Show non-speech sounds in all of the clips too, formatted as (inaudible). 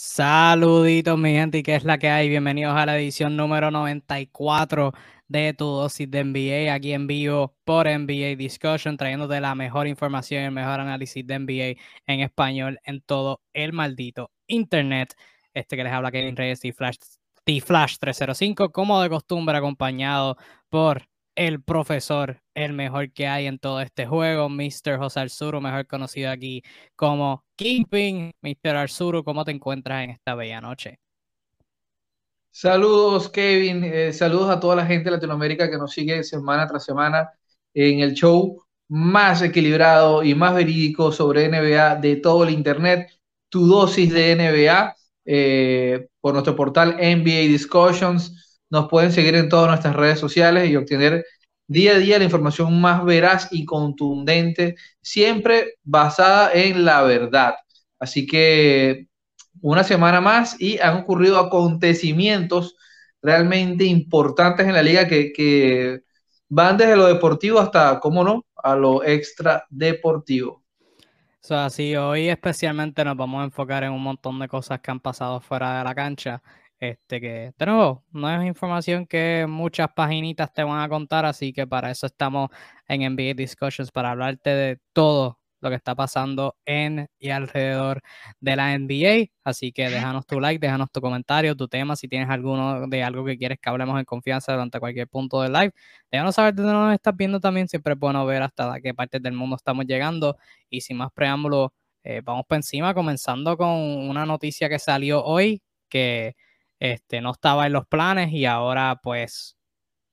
Saluditos, mi gente, y qué es la que hay. Bienvenidos a la edición número 94 de tu dosis de NBA, aquí en vivo por NBA Discussion, trayéndote la mejor información y el mejor análisis de NBA en español en todo el maldito internet. Este que les habla Kevin Reyes y Flash, T-Flash 305, como de costumbre, acompañado por el profesor, el mejor que hay en todo este juego, Mr. José Arzuru, mejor conocido aquí como Kingpin. Mr. Arzuru, ¿cómo te encuentras en esta bella noche? Saludos, Kevin. Eh, saludos a toda la gente de Latinoamérica que nos sigue semana tras semana en el show más equilibrado y más verídico sobre NBA de todo el Internet. Tu dosis de NBA eh, por nuestro portal NBA Discussions nos pueden seguir en todas nuestras redes sociales y obtener día a día la información más veraz y contundente, siempre basada en la verdad. Así que una semana más y han ocurrido acontecimientos realmente importantes en la liga que, van desde lo deportivo hasta, ¿cómo no?, a lo extra deportivo. So, así, hoy especialmente nos vamos a enfocar en un montón de cosas que han pasado fuera de la cancha. Este que, de nuevo, no es información que muchas paginitas te van a contar, así que para eso estamos en NBA Discussions, para hablarte de todo lo que está pasando en y alrededor de la NBA. Así que déjanos tu like, déjanos tu comentario, tu tema, si tienes alguno de algo que quieres que hablemos en confianza durante cualquier punto del live. Déjanos saber de dónde nos estás viendo también, siempre es bueno ver hasta qué partes del mundo estamos llegando. Y sin más preámbulo, eh, vamos por encima, comenzando con una noticia que salió hoy, que este, no estaba en los planes y ahora pues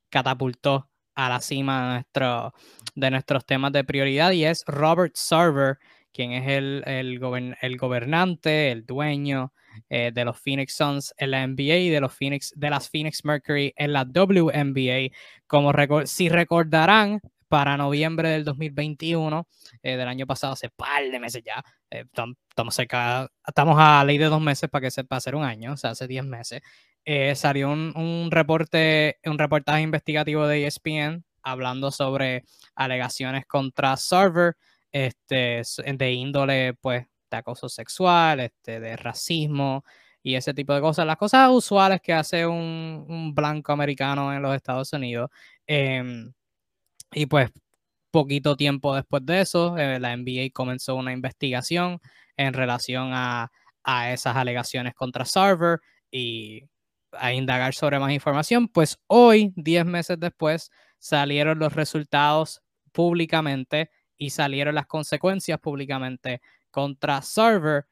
catapultó a la cima de, nuestro, de nuestros temas de prioridad y es Robert Sarver, quien es el, el, gobernante, el dueño eh, de los Phoenix Suns en la NBA y de, los Phoenix, de las Phoenix Mercury en la WNBA. Como si recordarán, para noviembre del 2021, eh, del año pasado, hace par de meses ya, eh, estamos cerca, estamos a ley de dos meses para que se pase un año, o sea, hace 10 meses, eh, salió un, un, reporte, un reportaje investigativo de ESPN hablando sobre alegaciones contra Server, este, de índole, pues, de acoso sexual, este, de racismo y ese tipo de cosas, las cosas usuales que hace un, un blanco americano en los Estados Unidos. Em, y pues poquito tiempo después de eso, eh, la NBA comenzó una investigación en relación a, esas alegaciones contra Server y a indagar sobre más información. Pues hoy, 10 meses después, salieron los resultados públicamente y salieron las consecuencias públicamente contra Server.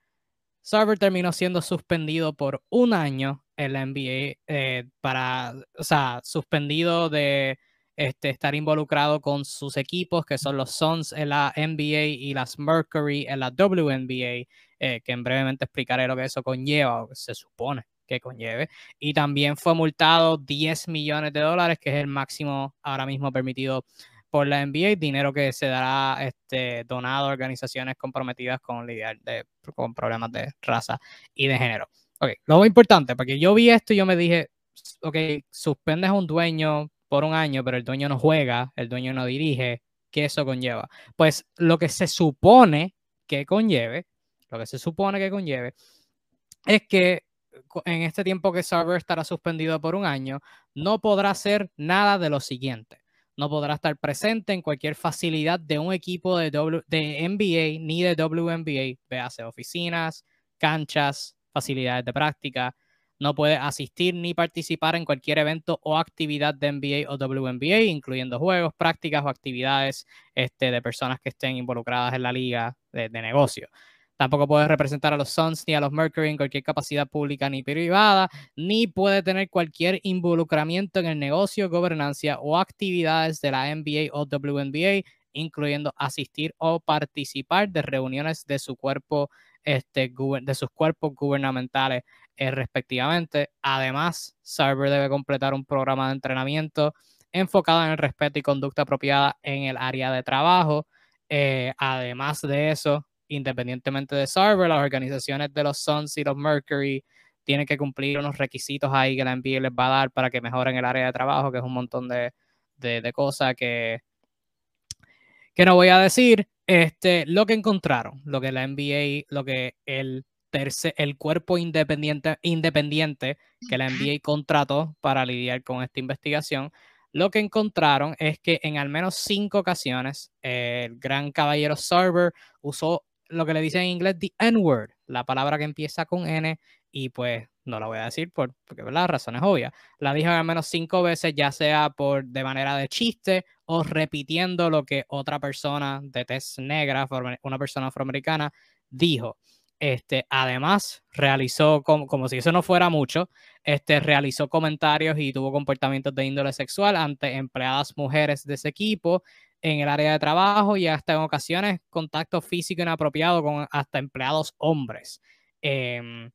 Server terminó siendo suspendido por un año en la NBA eh, para, o sea, suspendido de este, estar involucrado con sus equipos, que son los Suns en la NBA y las Mercury en la WNBA, eh, que en brevemente explicaré lo que eso conlleva, o que se supone que conlleve. Y también fue multado 10 millones de dólares, que es el máximo ahora mismo permitido por la NBA, dinero que se dará este, donado a organizaciones comprometidas con lidiar de, con problemas de raza y de género. Ok, lo importante, porque yo vi esto y yo me dije, ok, suspendes a un dueño por un año, pero el dueño no juega, el dueño no dirige, ¿qué eso conlleva? Pues lo que se supone que conlleve, lo que se supone que conlleve, es que en este tiempo que Server estará suspendido por un año, no podrá hacer nada de lo siguiente. No podrá estar presente en cualquier facilidad de un equipo de, de NBA ni de WNBA, véase oficinas, canchas, facilidades de práctica, no puede asistir ni participar en cualquier evento o actividad de NBA o WNBA, incluyendo juegos, prácticas o actividades este, de personas que estén involucradas en la liga de, negocio. Tampoco puede representar a los Suns ni a los Mercury en cualquier capacidad pública ni privada, ni puede tener cualquier involucramiento en el negocio, gobernancia o actividades de la NBA o WNBA, incluyendo asistir o participar de reuniones de su cuerpo, este, de sus cuerpos gubernamentales eh, respectivamente. Además, Cyber debe completar un programa de entrenamiento enfocado en el respeto y conducta apropiada en el área de trabajo. Eh, además de eso, independientemente de Cyber, las organizaciones de los Suns y los Mercury tienen que cumplir unos requisitos ahí que la NBA les va a dar para que mejoren el área de trabajo, que es un montón de, de, cosas que, que no voy a decir. Este, lo que encontraron, lo que la NBA, lo que el el cuerpo independiente, independiente que la NBA contrató para lidiar con esta investigación, lo que encontraron es que en al menos cinco ocasiones el gran caballero Server usó lo que le dicen en inglés the N-word, la palabra que empieza con N, y pues no la voy a decir por, porque la razón obvia. La dijo al menos cinco veces, ya sea por de manera de chiste o repitiendo lo que otra persona de tez negra, una persona afroamericana, dijo. Este, además, realizó, como, como, si eso no fuera mucho, este, realizó comentarios y tuvo comportamientos de índole sexual ante empleadas mujeres de ese equipo en el área de trabajo y hasta en ocasiones contacto físico inapropiado con hasta empleados hombres. Em,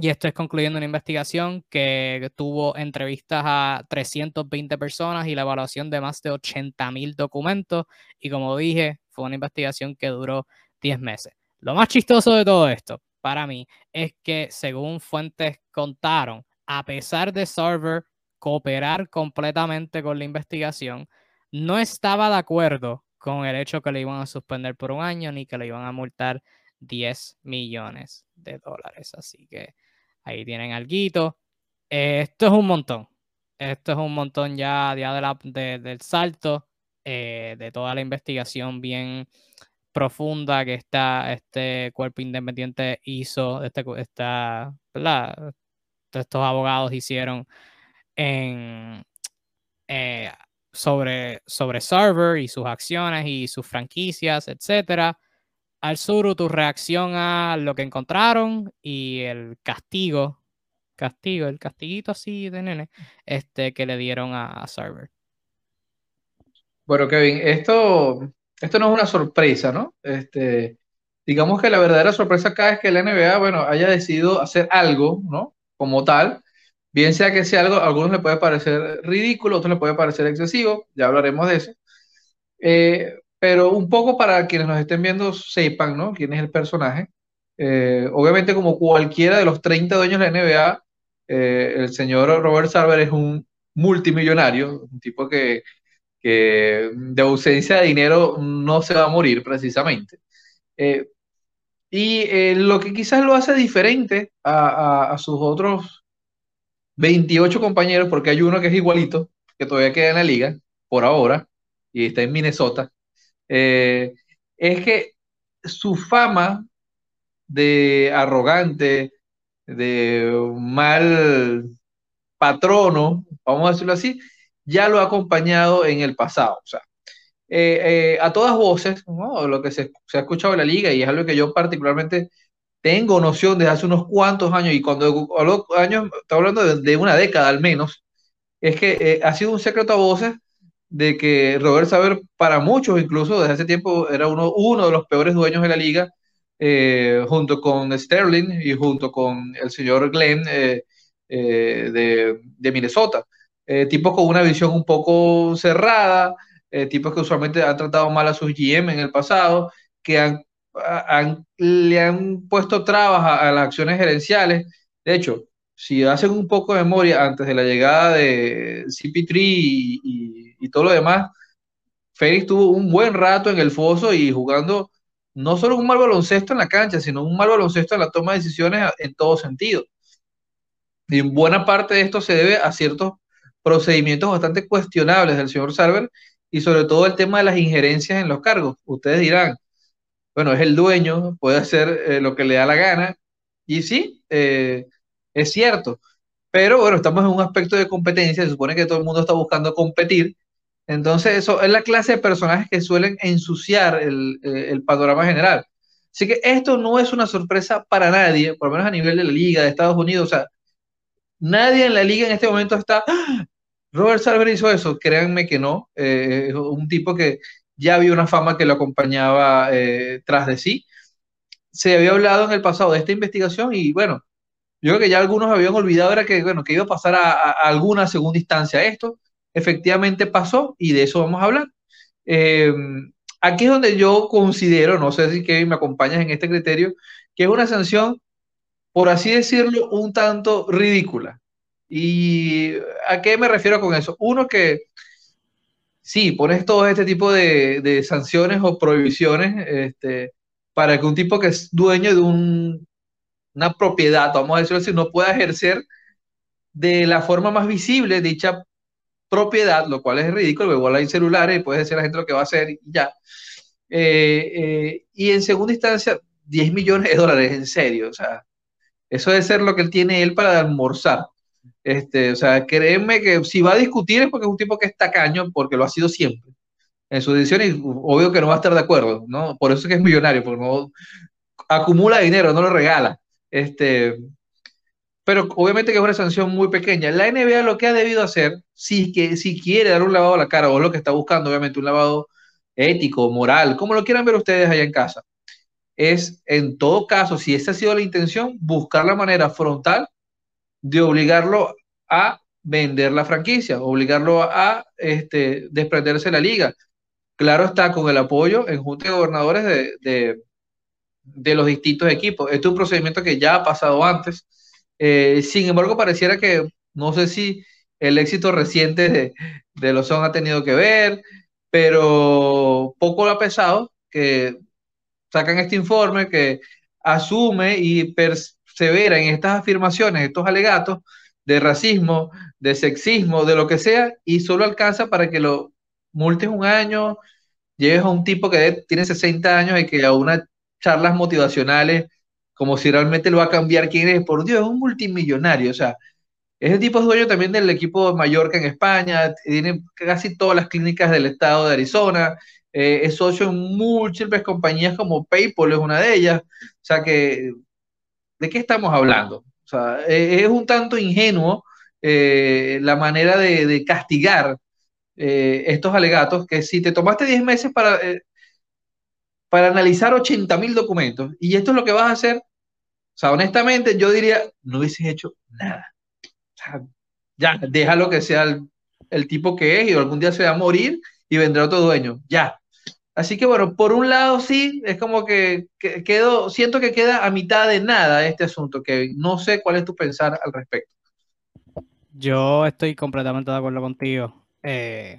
y esto es concluyendo una investigación que tuvo entrevistas a 320 personas y la evaluación de más de 80 mil documentos. Y como dije, fue una investigación que duró 10 meses. Lo más chistoso de todo esto, para mí, es que según fuentes contaron, a pesar de Server cooperar completamente con la investigación, no estaba de acuerdo con el hecho que le iban a suspender por un año ni que le iban a multar 10 millones de dólares. Así que ahí tienen algo. esto es un montón. Esto es un montón ya, de del salto eh, de toda la investigación bien profunda que está este cuerpo independiente hizo, este, esta, estos abogados hicieron eh, sobre, sobre Server y sus acciones y sus franquicias, etcétera. Al sur, tu reacción a lo que encontraron y el castigo, castigo, el castiguito así de nene, este que le dieron a, Server. Bueno, Kevin, esto, esto no es una sorpresa, ¿no? Este, digamos que la verdadera sorpresa acá es que la NBA, bueno, haya decidido hacer algo, ¿no? Como tal, Bien sea que sea algo, a algunos le puede parecer ridículo, a otros le puede parecer excesivo, ya hablaremos de eso. Eh, pero un poco para quienes nos estén viendo sepan, ¿no? Quién es el personaje. Eh, obviamente, como cualquiera de los 30 dueños de la NBA, eh, el señor Robert Sarver es un multimillonario, un tipo que, de ausencia de dinero no se va a morir precisamente. y lo que quizás lo hace diferente a, a sus otros 28 compañeros, porque hay uno que es igualito, que todavía queda en la liga, por ahora, y está en Minnesota, eh, es que su fama de arrogante, de mal patrono, vamos a decirlo así, ya lo ha acompañado en el pasado. O sea, eh, eh, a todas voces, lo que se, se, ha escuchado en la liga, y es algo que yo particularmente tengo noción desde hace unos cuantos años, y cuando hablo años, estoy hablando de, una década al menos, es que ha sido un secreto a voces de que Robert Saber, para muchos incluso desde hace tiempo, era uno, uno de los peores dueños de la liga, eh, junto con Sterling y junto con el señor Glenn eh, de, de, Minnesota. tipos con una visión un poco cerrada, tipos que usualmente han tratado mal a sus GM en el pasado, que han le han puesto trabas a, las acciones gerenciales. De hecho, si hacen un poco de memoria antes de la llegada de CP3 y, todo lo demás, Félix tuvo un buen rato en el foso y jugando no solo un mal baloncesto en la cancha, sino un mal baloncesto en la toma de decisiones en todo sentido. Y en buena parte de esto se debe a ciertos procedimientos bastante cuestionables del señor Sarver y sobre todo el tema de las injerencias en los cargos. Ustedes dirán, bueno, es el dueño, puede hacer eh, lo que le da la gana. Y sí, eh, es cierto. Pero bueno, estamos en un aspecto de competencia, se supone que todo el mundo está buscando competir. Entonces, eso es la clase de personajes que suelen ensuciar el, eh, el panorama general. Así que esto no es una sorpresa para nadie, por lo menos a nivel de la liga de Estados Unidos. O sea, nadie en la liga en este momento está, ¡Ah! Robert Sarver hizo eso, créanme que no. es un tipo que ya había una fama que lo acompañaba eh, tras de sí. Se había hablado en el pasado de esta investigación y bueno, yo creo que ya algunos habían olvidado era que, bueno, que iba a pasar a, alguna segunda instancia esto. Efectivamente pasó y de eso vamos a hablar. Eh, aquí es donde yo considero, no sé si Kevin me acompañas en este criterio, que es una sanción, por así decirlo, un tanto ridícula. ¿Y a qué me refiero con eso? Uno que sí, pones todo este tipo de, sanciones o prohibiciones este, para que un tipo que es dueño de un una propiedad, vamos a decirlo así, no pueda ejercer de la forma más visible dicha propiedad, lo cual es ridículo, igual hay celulares y puede decir a la gente lo que va a hacer y ya. Eh, eh, y en segunda instancia, 10 millones de dólares, en serio, o sea, eso debe ser lo que él tiene él para almorzar. Este, o sea, créeme que si va a discutir es porque es un tipo que es tacaño, porque lo ha sido siempre en su decisión y obvio que no va a estar de acuerdo, ¿no? Por eso es que es millonario, porque no acumula dinero, no lo regala. Este, pero obviamente que es una sanción muy pequeña. La NBA lo que ha debido hacer, si, que, si quiere dar un lavado a la cara, o lo que está buscando, obviamente, un lavado ético, moral, como lo quieran ver ustedes allá en casa, es, en todo caso, si esa ha sido la intención, buscar la manera frontal de obligarlo a vender la franquicia, obligarlo a este, desprenderse de la liga. Claro está, con el apoyo en Junta de Gobernadores de, de, los distintos equipos. Este es un procedimiento que ya ha pasado antes. Eh, sin embargo, pareciera que no sé si el éxito reciente de, de los Son ha tenido que ver, pero poco ha pesado que sacan este informe que asume y persevera en estas afirmaciones, estos alegatos de racismo, de sexismo, de lo que sea, y solo alcanza para que lo multes un año, lleves a un tipo que tiene 60 años y que a unas charlas motivacionales, como si realmente lo va a cambiar quién es, por Dios, es un multimillonario, o sea, ese tipo es dueño también del equipo de Mallorca en España, tiene casi todas las clínicas del estado de Arizona, eh, es socio en múltiples compañías como PayPal, es una de ellas. O sea que, ¿de qué estamos hablando? O sea, eh, es un tanto ingenuo eh, la manera de, castigar estos alegatos, que si te tomaste 10 meses para, para analizar 80 mil documentos y esto es lo que vas a hacer, o sea, honestamente yo diría, no hubieses hecho nada. O sea, ya, déjalo que sea el, tipo que es y algún día se va a morir y vendrá otro dueño. Ya, Así que bueno, por un lado sí, es como que, quedo, siento que queda a mitad de nada este asunto, que no sé cuál es tu pensar al respecto. Yo estoy completamente de acuerdo contigo. Eh,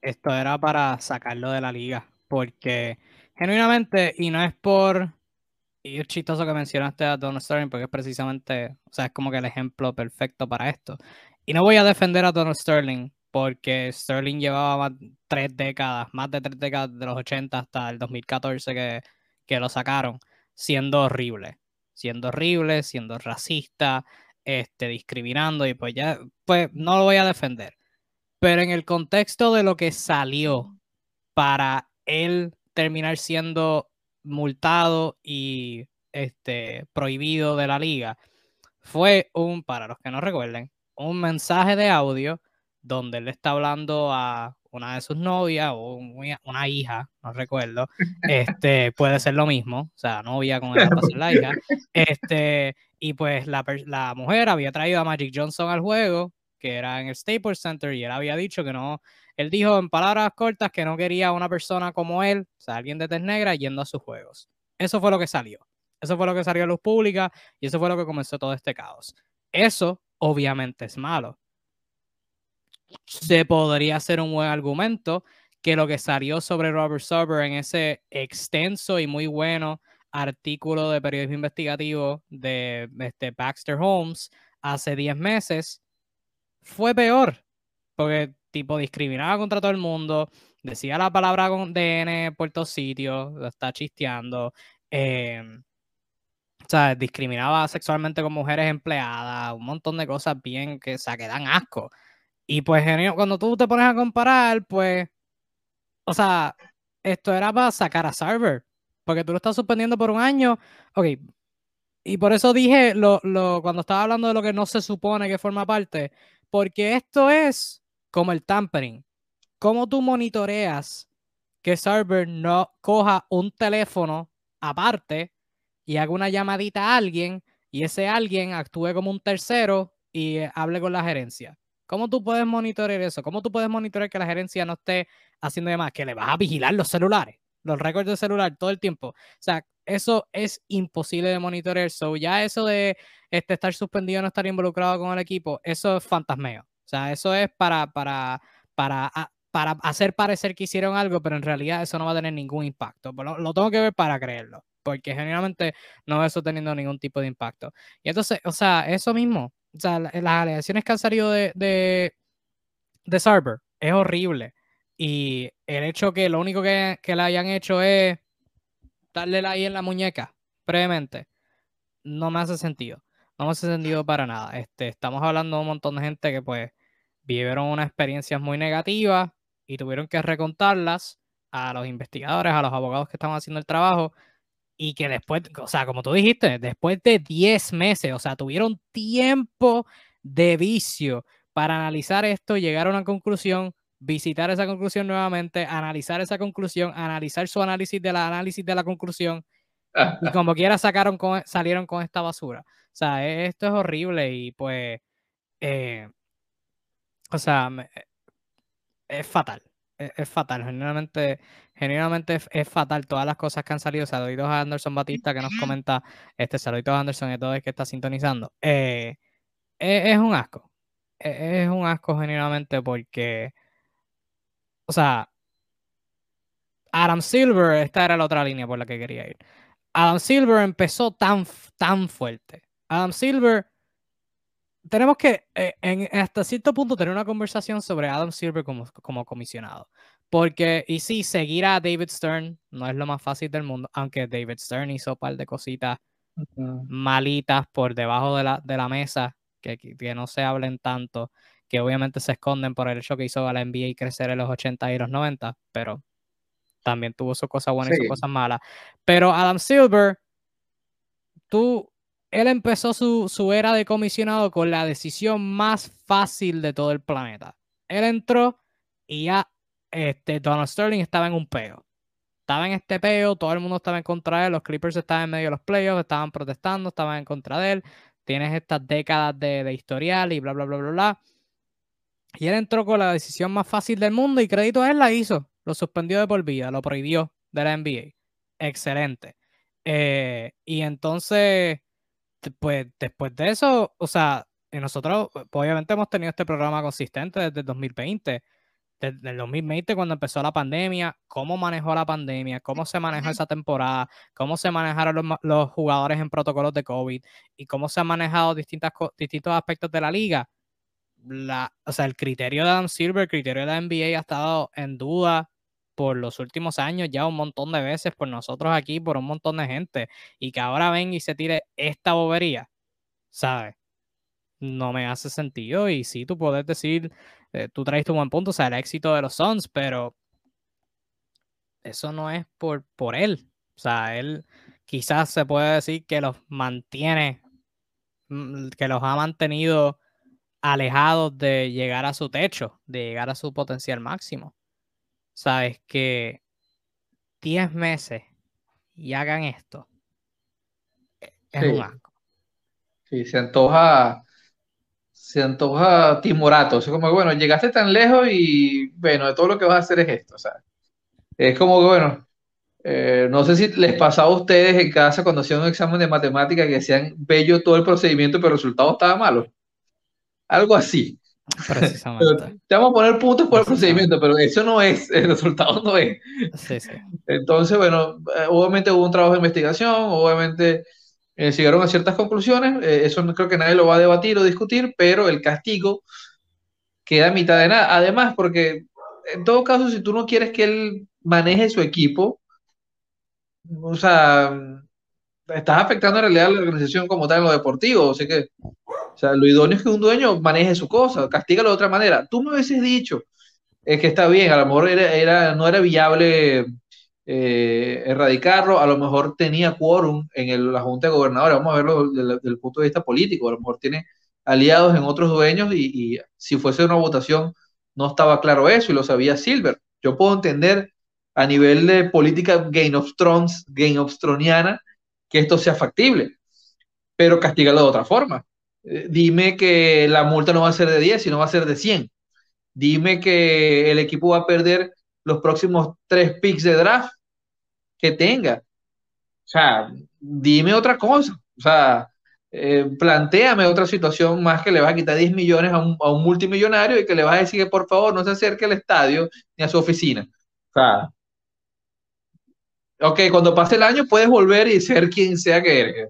esto era para sacarlo de la liga, porque genuinamente, y no es por, y es chistoso que mencionaste a Don Sterling, porque es precisamente, o sea, es como que el ejemplo perfecto para esto. Y no voy a defender a Donald Sterling, porque Sterling llevaba tres décadas, más de tres décadas de los 80 hasta el 2014 que, que lo sacaron, siendo horrible, siendo horrible, siendo racista, este, discriminando y pues ya, pues no lo voy a defender. Pero en el contexto de lo que salió para él terminar siendo multado y este, prohibido de la liga, fue un, para los que no recuerden, un mensaje de audio donde él está hablando a una de sus novias o una hija, no recuerdo, (laughs) este, puede ser lo mismo, o sea, novia con ser la hija, este, y pues la, la mujer había traído a Magic Johnson al juego, que era en el Staples Center, y él había dicho que no, él dijo en palabras cortas que no quería una persona como él, o sea, alguien de tez negra, yendo a sus juegos. Eso fue lo que salió. Eso fue lo que salió a luz pública y eso fue lo que comenzó todo este caos. Eso obviamente es malo se podría hacer un buen argumento que lo que salió sobre Robert Sarver en ese extenso y muy bueno artículo de periodismo investigativo de este Baxter Holmes hace 10 meses fue peor, porque tipo discriminaba contra todo el mundo, decía la palabra con DN por todos sitios, está chisteando, eh, o sea, discriminaba sexualmente con mujeres empleadas, un montón de cosas bien que, o sea, que dan asco. Y pues, cuando tú te pones a comparar, pues, o sea, esto era para sacar a Server, porque tú lo estás suspendiendo por un año. Ok, y por eso dije lo, lo, cuando estaba hablando de lo que no se supone que forma parte, porque esto es como el tampering. ¿Cómo tú monitoreas que Server no coja un teléfono aparte y haga una llamadita a alguien y ese alguien actúe como un tercero y hable con la gerencia? ¿Cómo tú puedes monitorear eso? ¿Cómo tú puedes monitorear que la gerencia no esté haciendo demás? Que le vas a vigilar los celulares, los récords de celular todo el tiempo. O sea, eso es imposible de monitorear. So, ya eso de este, estar suspendido, no estar involucrado con el equipo, eso es fantasmeo. O sea, eso es para, para, para, para hacer parecer que hicieron algo, pero en realidad eso no va a tener ningún impacto. Lo, lo tengo que ver para creerlo. porque generalmente no veo eso teniendo ningún tipo de impacto. Y entonces, o sea, eso mismo, o sea, las alegaciones que han salido de, de, de es horrible. Y el hecho que lo único que, que le hayan hecho es darle ahí en la muñeca previamente, no me hace sentido. No me sentido para nada. Este, estamos hablando de un montón de gente que pues vivieron unas experiencias muy negativas y tuvieron que recontarlas a los investigadores, a los abogados que estaban haciendo el trabajo y que después, o sea, como tú dijiste, después de 10 meses, o sea, tuvieron tiempo de vicio para analizar esto, llegar a una conclusión, visitar esa conclusión nuevamente, analizar esa conclusión, analizar su análisis de la análisis de la conclusión y (laughs) como quiera sacaron salieron con esta basura. O sea, e, esto es horrible y pues, eh, o sea, es fatal. E, es, fatal, genuinamente, genuinamente es, fatal todas las cosas que han salido. Saluditos a Anderson Batista que nos comenta, este saluditos a Anderson y todo el que está sintonizando. Eh, e, es, un asco, es, un asco genuinamente porque, o sea, Adam Silver, esta era la otra línea por la que quería ir. Adam Silver empezó tan, tan fuerte. Adam Silver tenemos que, eh, en, hasta cierto punto, tener una conversación sobre Adam Silver como, como comisionado. Porque, y sí, seguir a David Stern no es lo más fácil del mundo, aunque David Stern hizo un par de cositas malitas por debajo de la, de la mesa, que, que, no se hablen tanto, que obviamente se esconden por el hecho que hizo a la NBA crecer en los 80 y los 90, pero también tuvo sus cosas buenas y sus cosas malas. Pero Adam Silver, tú él empezó su, era de comisionado con la decisión más fácil de todo el planeta. Él entró y ya este, Donald Sterling estaba en un peo. Estaba en este peo, todo el mundo estaba en contra de él, los Clippers estaban en medio de los playoffs, estaban protestando, estaban en contra de él. Tienes estas décadas de, de historial y bla, bla, bla, bla, bla. Y él entró con la decisión más fácil del mundo y crédito a él la hizo. Lo suspendió de por vida, lo prohibió de la NBA. Excelente. Eh, y entonces pues después de eso, o sea, nosotros pues, obviamente hemos tenido este programa consistente desde el 2020. Desde el 2020 cuando empezó la pandemia, cómo manejó la pandemia, cómo se manejó esa temporada, cómo se manejaron los, jugadores en protocolos de COVID y cómo se han manejado distintas, distintos aspectos de la liga. La, o sea, el criterio de Adam Silver, el criterio de la NBA ha estado en duda por los últimos años ya un montón de veces por nosotros aquí, por un montón de gente, y que ahora venga y se tire esta bobería, ¿sabes? No me hace sentido y sí, tú puedes decir, eh, tú traes tu buen punto, o sea, el éxito de los Suns, pero eso no es por, por él. O sea, él quizás se puede decir que los mantiene, mm, que los ha mantenido alejados de llegar a su techo, de llegar a su potencial máximo sabes que 10 meses y hagan esto, es un asco. Sí, se antoja, se antoja timorato. O sea, como, bueno, llegaste tan lejos y, bueno, de todo lo que vas a hacer es esto. O sea, es como que, bueno, eh, no sé si les pasaba a ustedes en casa cuando hacían un examen de matemática que hacían bello todo el procedimiento, pero el resultado estaba malo. Algo así. Precisamente. te vamos a poner puntos por el procedimiento, pero eso no es, (laughs) el resultado no es. Sí, sí. Entonces, bueno, eh, obviamente hubo un trabajo de investigación, obviamente eh, llegaron a ciertas conclusiones, eh, eso no creo que nadie lo va a debatir o discutir, pero el castigo queda a mitad de nada. Además, porque en todo caso, si tú no quieres que él maneje su equipo, o sea, estás afectando en realidad a la organización como tal en lo deportivo, así que o sea, lo idóneo es que un dueño maneje su cosa, castígalo de otra manera. Tú me hubieses dicho es que está bien, a lo mejor era, no era viable eh, erradicarlo, a lo mejor tenía quórum en la Junta de Gobernadores, vamos a verlo desde, el punto de vista político, a lo mejor tiene aliados en otros dueños y, y, si fuese una votación no estaba claro eso y lo sabía Silver. Yo puedo entender a nivel de política Game of Thrones, Game of Throniana, que esto sea factible, pero castígalo de otra forma. Eh, dime que la multa no va a ser de 10, sino va a ser de 100. Dime que el equipo va a perder los próximos tres picks de draft que tenga. O sea, dime otra cosa. O sea, eh, planteame otra situación más que le va a quitar 10 millones a un, a un, multimillonario y que le va a decir que por favor no se acerque al estadio ni a su oficina. O sea, ok, cuando pase el año puedes volver y ser quien sea que eres.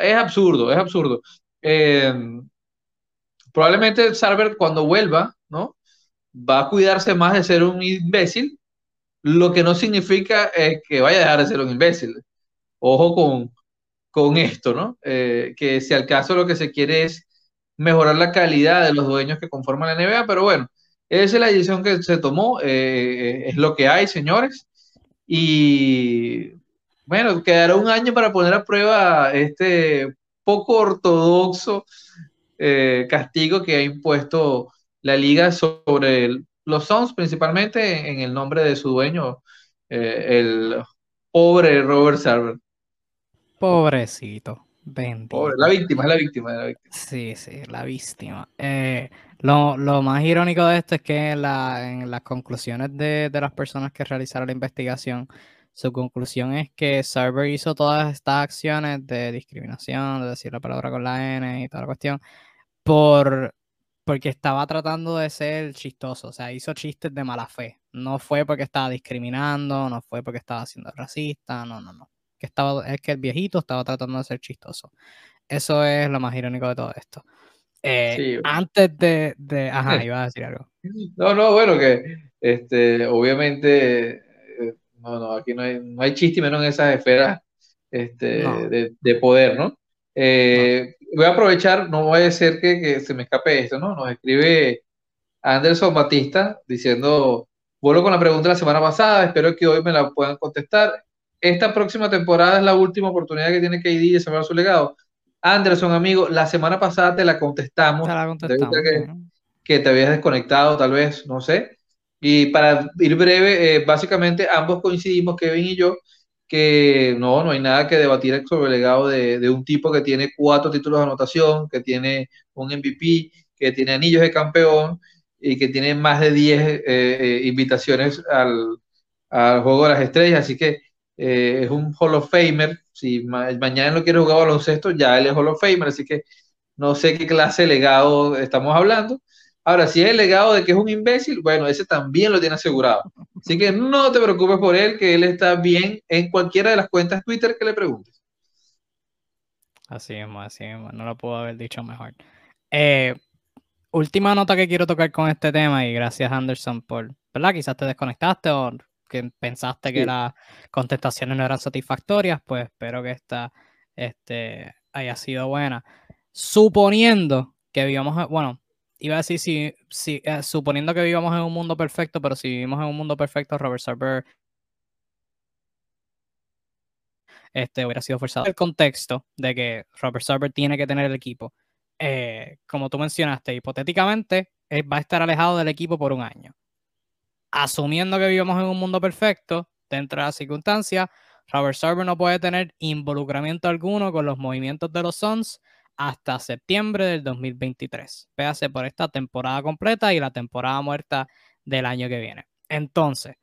es absurdo, es absurdo. Eh, probablemente Sarver cuando vuelva, ¿no? Va a cuidarse más de ser un imbécil, lo que no significa que vaya a dejar de ser un imbécil. Ojo con, con esto, ¿no? Eh, que si al caso lo que se quiere es mejorar la calidad de los dueños que conforman la NBA, pero bueno, esa es la decisión que se tomó, eh, es lo que hay, señores. Y bueno, quedará un año para poner a prueba este poco ortodoxo eh, castigo que ha impuesto la liga sobre los Suns, principalmente en el nombre de su dueño, eh, el pobre Robert Sarver. Pobrecito. Bendito. la víctima, es la víctima, la víctima. Sí, sí, la víctima. Eh, lo, más irónico de esto es que en, las conclusiones de, las personas que realizaron la investigación, su conclusión es que Server hizo todas estas acciones de discriminación, de decir la palabra con la N y toda la cuestión, por, porque estaba tratando de ser chistoso, o sea, hizo chistes de mala fe. No fue porque estaba discriminando, no fue porque estaba siendo racista, no, no, no que estaba, es que el viejito estaba tratando de ser chistoso. Eso es lo más irónico de todo esto. Eh, antes de, de, Ajá, (laughs) iba a decir algo. No, no, bueno, que este, obviamente, no, no, aquí no hay, no hay chiste menos en esas esferas este, de, de, poder, ¿no? Eh, voy a aprovechar, no voy a ser que, que, se me escape esto, ¿no? Nos escribe Anderson Batista diciendo, vuelvo con la pregunta de la semana pasada, espero que hoy me la puedan contestar esta próxima temporada es la última oportunidad que tiene KD de salvar su legado. Anderson, amigo, la semana pasada te la contestamos. Te la contestamos. Que, te habías desconectado, tal vez, no sé. Y para ir breve, eh, básicamente ambos coincidimos, Kevin y yo, que no, no hay nada que debatir sobre el legado de, un tipo que tiene cuatro títulos de anotación, que tiene un MVP, que tiene anillos de campeón y que tiene más de 10 eh, eh, invitaciones al, al Juego de las Estrellas. Así que eh, es un Hall of Famer. Si mañana no quiere jugar baloncesto, ya él es Hall of Famer, así que no sé qué clase de legado estamos hablando. Ahora, si es el legado de que es un imbécil, bueno, ese también lo tiene asegurado. Así que no te preocupes por él, que él está bien en cualquiera de las cuentas Twitter que le preguntes. Así es, así es, no lo puedo haber dicho mejor. Eh, última nota que quiero tocar con este tema y gracias Anderson por, ¿verdad? Quizás te desconectaste o que pensaste que las contestaciones no eran satisfactorias, pues espero que esta este, haya sido buena. Suponiendo que vivamos, bueno, iba a decir si, si eh, suponiendo que vivamos en un mundo perfecto, pero si vivimos en un mundo perfecto, Robert Sarver este, hubiera sido forzado. El contexto de que Robert Sarver tiene que tener el equipo. Eh, como tú mencionaste, hipotéticamente, va a estar alejado del equipo por un año asumiendo que vivimos en un mundo perfecto, dentro de las circunstancias, Robert Server no puede tener involucramiento alguno con los movimientos de los Suns hasta septiembre del 2023. Véase por esta temporada completa y la temporada muerta del año que viene. Entonces,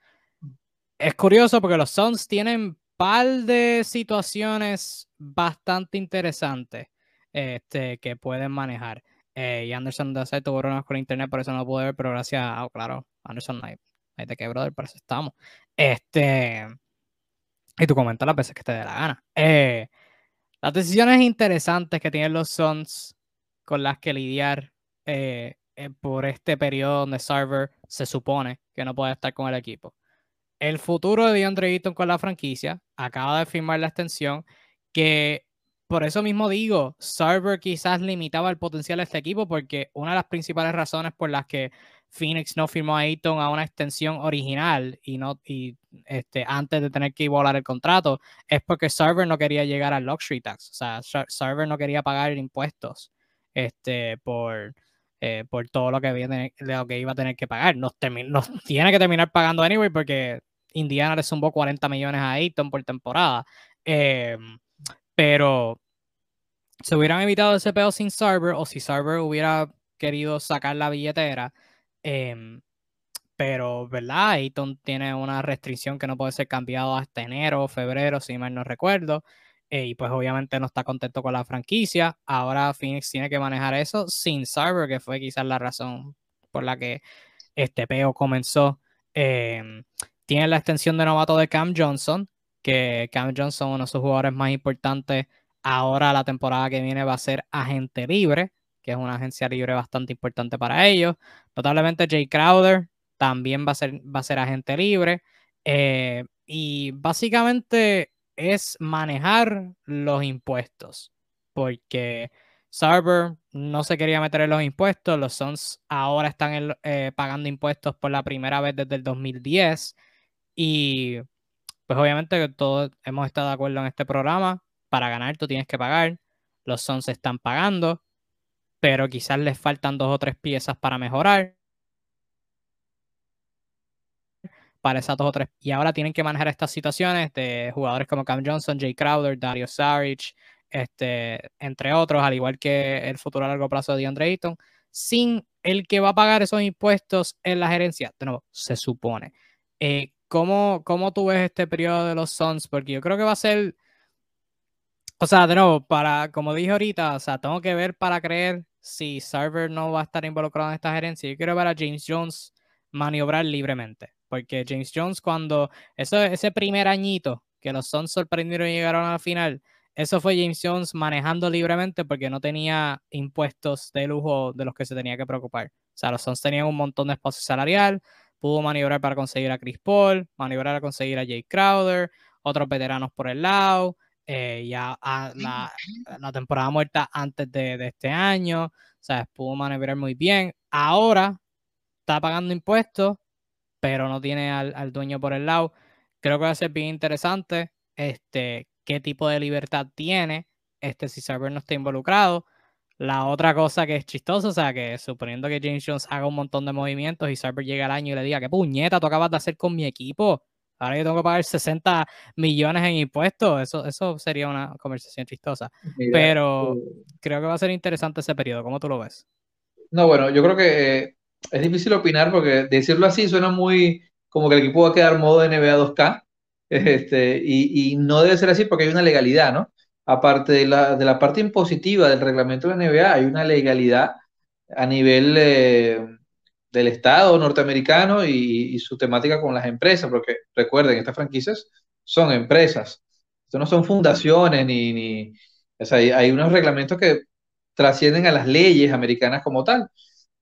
es curioso porque los Suns tienen par de situaciones bastante interesantes este, que pueden manejar. Eh, y Anderson de tuvo problemas con internet, por eso no lo pude ver, pero gracias a, claro, Anderson Knight de que, brother, para eso estamos. Este. Y tú comentas las veces que te dé la gana. Eh, las decisiones interesantes que tienen los Suns con las que lidiar eh, eh, por este periodo donde Server se supone que no puede estar con el equipo. El futuro de DeAndre Ayton con la franquicia acaba de firmar la extensión que por eso mismo digo, Server quizás limitaba el potencial de este equipo porque una de las principales razones por las que Phoenix no firmó a Ayton a una extensión original y no y este antes de tener que volar el contrato es porque Server no quería llegar al luxury tax, o sea, Server no quería pagar impuestos este por eh, por todo lo que, lo que iba a tener que pagar. Nos, tiene que terminar pagando anyway porque Indiana le zumbó 40 millones a Ayton por temporada. Em, pero se hubieran evitado ese pedo sin Server o si Server hubiera querido sacar la billetera, Em, pero, ¿verdad? Ayton tiene una restricción que no puede ser cambiado hasta enero o febrero, si mal no recuerdo. Eh, y pues obviamente no está contento con la franquicia. Ahora Phoenix tiene que manejar eso sin Cyber, que fue quizás la razón por la que este peo comenzó. Eh, tiene la extensión de novato de Cam Johnson, que Cam Johnson, uno de sus jugadores más importantes, ahora la temporada que viene va a ser agente libre, que es una agencia libre bastante importante para ellos. Notablemente Jay Crowder también va a ser, va a ser agente libre. Eh, y básicamente es manejar los impuestos, porque Sarver no se quería meter en los impuestos, los Suns ahora están eh, pagando impuestos por la primera vez desde el 2010 y pues obviamente todos hemos estado de acuerdo en este programa, para ganar tú tienes que pagar, los Suns están pagando, pero quizás les faltan dos o tres piezas para mejorar. Para esas dos o tres. Y ahora tienen que manejar estas situaciones de jugadores como Cam Johnson, Jay Crowder, Dario Saric, este, entre otros, al igual que el futuro a largo plazo de DeAndre Ayton, sin el que va a pagar esos impuestos en la gerencia. De se supone. Eh, ¿cómo, ¿Cómo tú ves este periodo de los Suns? Porque yo creo que va a ser. O sea, de nuevo, para, como dije ahorita, o sea, tengo que ver para creer si Server no va a estar involucrado en esta gerencia. Yo quiero ver a James Jones maniobrar libremente. Porque James Jones, cuando eso, ese primer añito que los Suns sorprendieron y llegaron a la final, eso fue James Jones manejando libremente porque no tenía impuestos de lujo de los que se tenía que preocupar. O sea, los Suns tenían un montón de espacio salarial, pudo maniobrar para conseguir a Chris Paul, maniobrar para conseguir a Jay Crowder, otros veteranos por el lado, eh, ya a la, la, temporada muerta antes de, de, este año, o sea, pudo maniobrar muy bien. Ahora está pagando impuestos, pero no tiene al, al dueño por el lado. Creo que va a ser bien interesante. Este, qué tipo de libertad tiene este, si Server no está involucrado. La otra cosa que es chistosa, o sea, que suponiendo que James Jones haga un montón de movimientos y Server llega al año y le diga, ¿qué puñeta tú acabas de hacer con mi equipo? Ahora yo tengo que pagar 60 millones en impuestos. Eso, eso sería una conversación chistosa. Pero eh, creo que va a ser interesante ese periodo. ¿Cómo tú lo ves? No, bueno, yo creo que eh, es difícil opinar porque decirlo así suena muy como que el equipo va a quedar modo NBA 2K. (laughs) Este, y, no debe ser así porque hay una legalidad, ¿no? Aparte de la, de la parte impositiva del reglamento de la NBA, hay una legalidad a nivel eh, del Estado norteamericano y, su temática con las empresas, porque recuerden, estas franquicias son empresas, esto no son fundaciones ni, ni o sea, hay, hay unos reglamentos que trascienden a las leyes americanas como tal.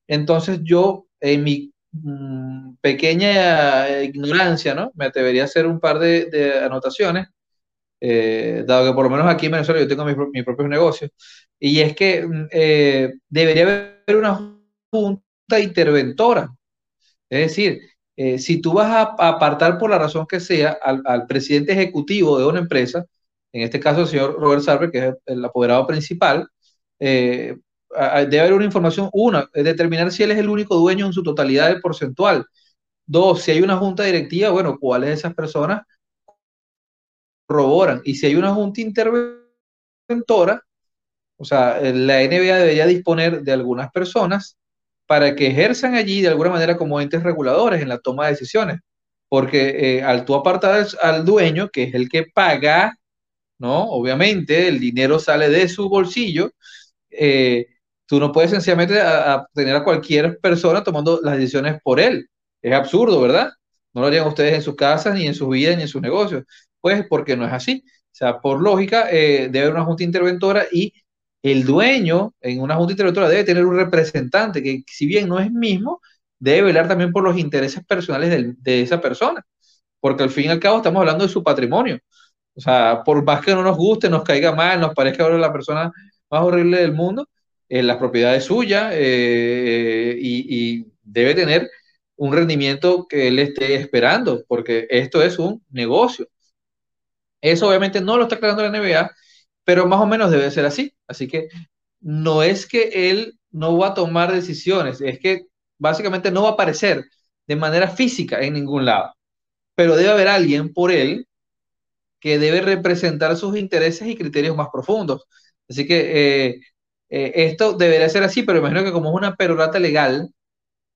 Entonces yo, en mi Mm, pequeña ignorancia, ¿no? Me atrevería a hacer un par de, anotaciones, eh, dado que por lo menos aquí en Venezuela yo tengo mis, propios negocios, y es que mm, eh, debería haber una junta interventora. Es decir, eh, si tú vas a, apartar por la razón que sea al, presidente ejecutivo de una empresa, en este caso el señor Robert Sarver, que es el, apoderado principal, debe haber una información, una, determinar si él es el único dueño en su totalidad del porcentual. Dos, si hay una junta directiva, bueno, ¿cuáles de esas personas corroboran? Y si hay una junta interventora, o sea, la NBA debería disponer de algunas personas para que ejerzan allí de alguna manera como entes reguladores en la toma de decisiones. Porque eh, al tú apartar al dueño, que es el que paga, ¿no? Obviamente el dinero sale de su bolsillo, eh, Tú no puedes sencillamente a, tener a cualquier persona tomando las decisiones por él. Es absurdo, ¿verdad? No lo harían ustedes en sus casas, ni en sus vidas, ni en sus negocios. Pues porque no es así. O sea, por lógica, eh, debe haber una junta interventora y el dueño en una junta interventora debe tener un representante que, si bien no es mismo, debe velar también por los intereses personales de, esa persona. Porque al fin y al cabo estamos hablando de su patrimonio. O sea, por más que no nos guste, nos caiga mal, nos parezca ahora la persona más horrible del mundo, en las propiedades suyas eh, y, debe tener un rendimiento que él esté esperando, porque esto es un negocio. Eso obviamente no lo está aclarando la NBA, pero más o menos debe ser así. Así que no es que él no va a tomar decisiones, es que básicamente no va a aparecer de manera física en ningún lado, pero debe haber alguien por él que debe representar sus intereses y criterios más profundos. Así que eh, eh, esto debería ser así, pero imagino que como es una perorata legal,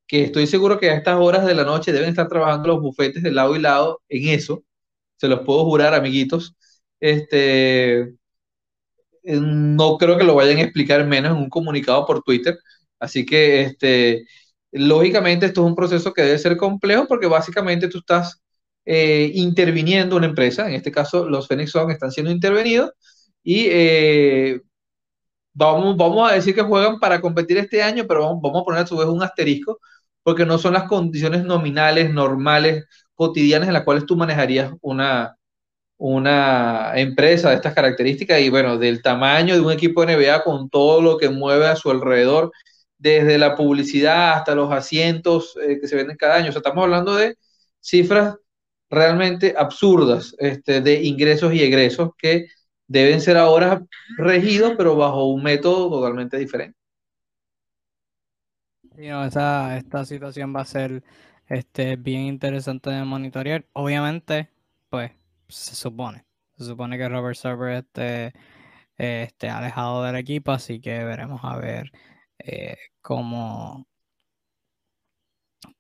que estoy seguro que a estas horas de la noche deben estar trabajando los bufetes de lado y lado en eso, se los puedo jurar, amiguitos, este, no creo que lo vayan a explicar menos en un comunicado por Twitter, así que, este, lógicamente esto es un proceso que debe ser complejo porque básicamente tú estás eh, interviniendo una empresa, en este caso los Phoenix Suns están siendo intervenidos y eh, vamos, vamos a decir que juegan para competir este año, pero vamos, vamos a poner a su vez un asterisco porque no son las condiciones nominales, normales, cotidianas en las cuales tú manejarías una, una empresa de estas características y bueno, del tamaño de un equipo de NBA con todo lo que mueve a su alrededor, desde la publicidad hasta los asientos eh, que se venden cada año. O sea, estamos hablando de cifras realmente absurdas este, de ingresos y egresos que deben ser ahora regidos, pero bajo un método totalmente diferente. esa, esta situación va a ser este, bien interesante de monitorear. Obviamente, pues se supone, se supone que Robert Server esté, esté alejado del equipo, así que veremos a ver eh, cómo,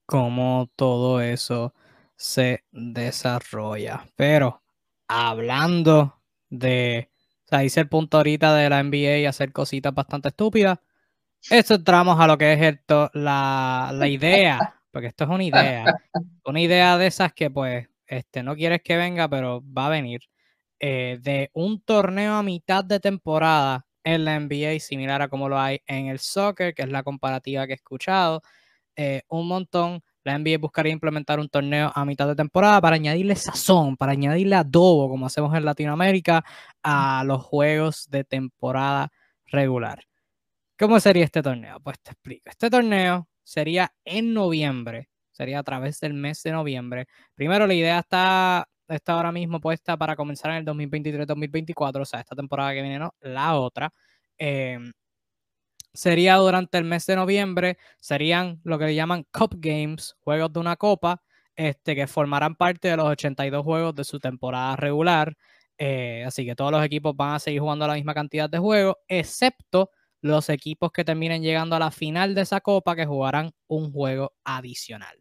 cómo todo eso se desarrolla. Pero hablando de, o sea, hice el punto ahorita de la NBA y hacer cositas bastante estúpidas. Eso entramos a lo que es esto, la, la idea, porque esto es una idea, (laughs) una idea de esas que pues este, no quieres que venga, pero va a venir, eh, de un torneo a mitad de temporada en la NBA, similar a como lo hay en el soccer, que es la comparativa que he escuchado, eh, un montón. La NBA buscaría implementar un torneo a mitad de temporada para añadirle sazón, para añadirle adobo, como hacemos en Latinoamérica, a los juegos de temporada regular. ¿Cómo sería este torneo? Pues te explico. Este torneo sería en noviembre, sería a través del mes de noviembre. Primero, la idea está, está ahora mismo puesta para comenzar en el 2023-2024, o sea, esta temporada que viene, no, la otra. Em, sería durante el mes de noviembre, serían lo que le llaman Cup Games, juegos de una copa, este, que formarán parte de los 82 juegos de su temporada regular. Eh, así que todos los equipos van a seguir jugando la misma cantidad de juegos, excepto los equipos que terminen llegando a la final de esa copa que jugarán un juego adicional.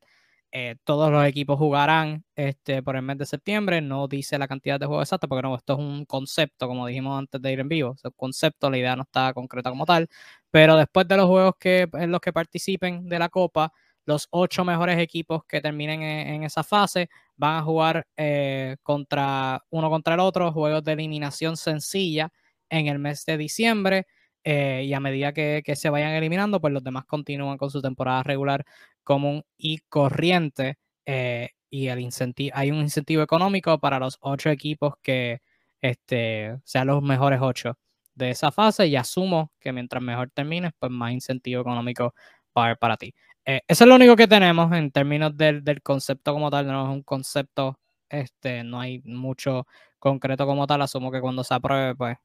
Eh, todos los equipos jugarán este, por el mes de septiembre. No dice la cantidad de juegos exactos porque no, esto es un concepto, como dijimos antes de ir en vivo. Es un concepto, la idea no está concreta como tal. Pero después de los juegos que, en los que participen de la Copa, los ocho mejores equipos que terminen en, esa fase van a jugar eh, contra uno contra el otro, juegos de eliminación sencilla en el mes de diciembre. Eh, y a medida que, que, se vayan eliminando, pues los demás continúan con su temporada regular común y corriente. Eh, y el incentivo, hay un incentivo económico para los ocho equipos que este, sean los mejores ocho de esa fase. Y asumo que mientras mejor termines, pues más incentivo económico va a haber para ti. Eh, eso es lo único que tenemos en términos del, del, concepto como tal. No es un concepto, este, no hay mucho concreto como tal. Asumo que cuando se apruebe, pues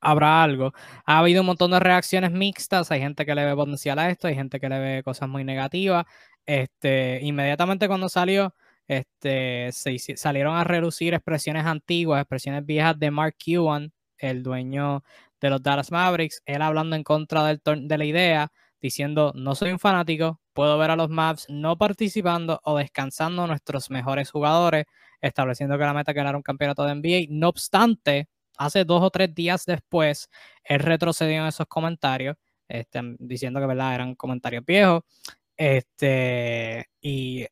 habrá algo. Ha habido un montón de reacciones mixtas, hay gente que le ve potencial a esto, hay gente que le ve cosas muy negativas. Este, inmediatamente cuando salió, este, se salieron a relucir expresiones antiguas, expresiones viejas de Mark Cuban, el dueño de los Dallas Mavericks, él hablando en contra del de la idea, diciendo, no soy un fanático, puedo ver a los Mavs no participando o descansando nuestros mejores jugadores, estableciendo que la meta era un campeonato de NBA. No obstante, hace dos o tres días después, él retrocedió en esos comentarios, este, diciendo que eran comentarios viejos. Este, y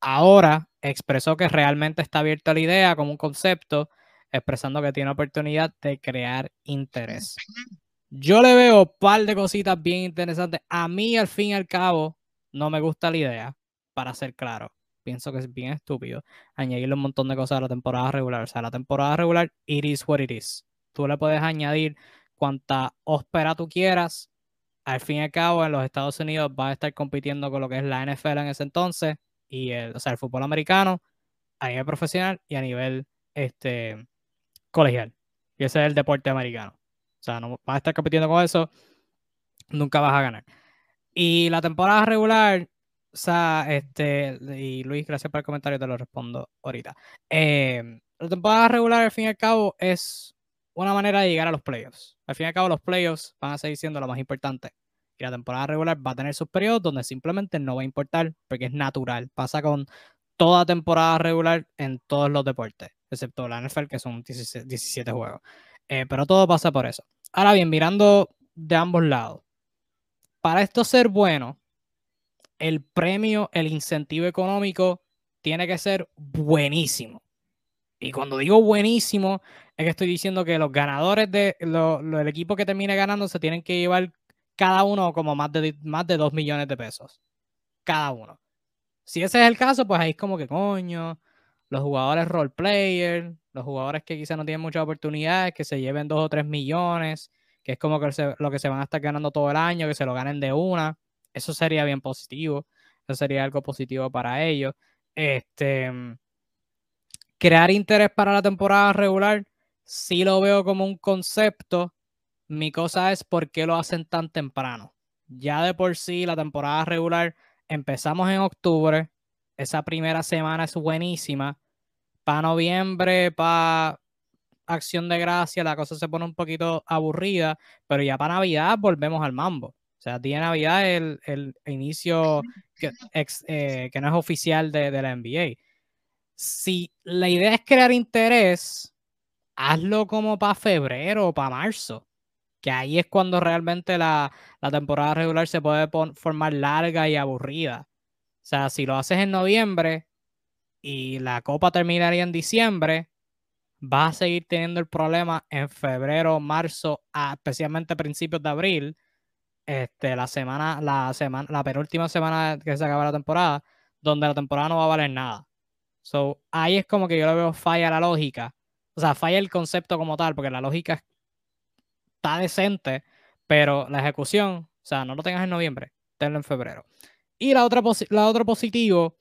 ahora expresó que realmente está abierta la idea como un concepto, expresando que tiene oportunidad de crear interés. Yo le veo un par de cositas bien interesantes. A mí, al fin y al cabo, no me gusta la idea, para ser claro pienso que es bien estúpido añadirle un montón de cosas a la temporada regular. O sea, la temporada regular, it is what it is. Tú le puedes añadir cuanta óspera tú quieras. Al fin y al cabo, en los Estados Unidos va a estar compitiendo con lo que es la NFL en ese entonces y o sea, el fútbol americano a nivel profesional y a nivel este, colegial. Y ese es el deporte americano. O sea, no vas a estar compitiendo con eso, nunca vas a ganar. Y la temporada regular, sea, este, y Luis, gracias por el comentario, te lo respondo ahorita. Em, la temporada regular, al fin y al cabo, es una manera de llegar a los playoffs. Al fin y al cabo, los playoffs van a seguir siendo lo más importante. Y la temporada regular va a tener sus periodos donde simplemente no va a importar, porque es natural. Pasa con toda temporada regular en todos los deportes, excepto la NFL, que son 17, juegos. Eh, pero todo pasa por eso. Ahora bien, mirando de ambos lados, para esto ser bueno, el premio, el incentivo económico tiene que ser buenísimo. Y cuando digo buenísimo, es que estoy diciendo que los ganadores del de, equipo que termine ganando se tienen que llevar cada uno como más de, más de 2 millones de pesos. Cada uno. Si ese es el caso, pues ahí es como que coño, los jugadores role player, los jugadores que quizás no tienen muchas oportunidades, que se lleven 2 o 3 millones, que es como que lo que se van a estar ganando todo el año, que se lo ganen de una. Eso sería bien positivo. Eso sería algo positivo para ellos. Este, crear interés para la temporada regular, sí lo veo como un concepto. Mi cosa es por qué lo hacen tan temprano. Ya de por sí, la temporada regular empezamos en octubre. Esa primera semana es buenísima. Para noviembre, para acción de gracia, la cosa se pone un poquito aburrida, pero ya para Navidad volvemos al mambo. O sea, día de Navidad es el, inicio que, (laughs) eh, que, no es oficial de, de la NBA si la idea es crear interés, hazlo como para febrero o para marzo, que ahí es cuando realmente la, temporada regular se puede formar larga y aburrida. O sea, si lo haces en noviembre y la copa terminaría en diciembre, vas a seguir teniendo el problema en febrero, marzo, especialmente principios de abril, este, la semana, la semana, la penúltima semana que se acaba la temporada, donde la temporada no va a valer nada. So, ahí es como que yo lo veo falla la lógica. O sea, falla el concepto como tal, porque la lógica está decente, pero la ejecución, o sea, no lo tengas en noviembre, tenlo en febrero. Y la otra, la otro positivo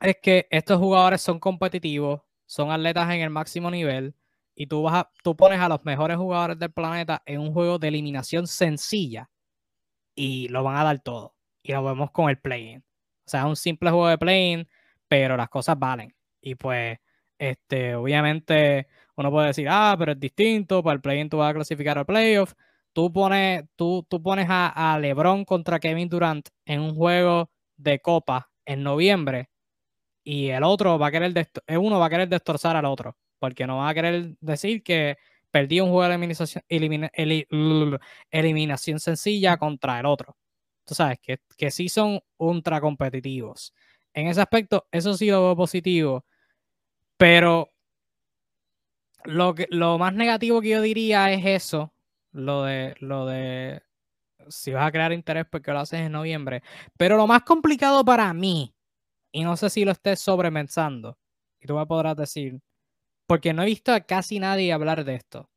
es que estos jugadores son competitivos, son atletas en el máximo nivel, y tú, vas tú pones a los mejores jugadores del planeta en un juego de eliminación sencilla y lo van a dar todo. Y lo vemos con el play-in. O sea, un simple juego de play-in pero las cosas valen. Y pues, este, obviamente, uno puede decir, ah, pero es distinto, para el play-in tú vas a clasificar al playoff. Tú pones, tú, tú pones a, LeBron contra Kevin Durant en un juego de copa en noviembre y el otro va a querer, eh, uno va a querer destrozar al otro, porque no va a querer decir que perdí un juego de eliminación, eliminación sencilla contra el otro. Tú sabes que, que sí son ultra competitivos en ese aspecto, eso sí lo veo positivo. Pero lo, que, lo más negativo que yo diría es eso, lo de, lo de si vas a crear interés porque lo haces en noviembre. Pero lo más complicado para mí, y no sé si lo estés sobremensando, y tú me podrás decir, porque no he visto a casi nadie hablar de esto.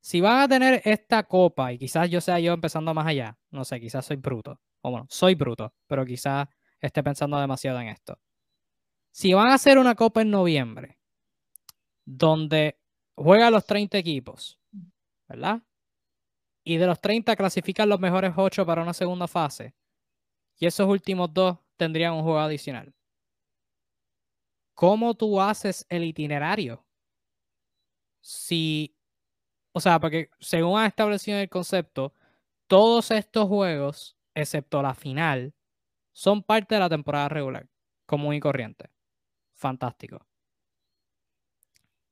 Si van a tener esta copa, y quizás yo sea yo empezando más allá, no sé, quizás soy bruto, o bueno, soy bruto, pero quizás esté pensando demasiado en esto. Si van a hacer una copa en noviembre, donde juegan los 30 equipos, ¿verdad? Y de los 30 clasifican los mejores 8 para una segunda fase. Y esos últimos dos tendrían un juego adicional. ¿Cómo tú haces el itinerario? Si, o sea, porque según ha establecido el concepto, todos estos juegos, excepto la final, son parte de la temporada regular, común y corriente. Fantástico.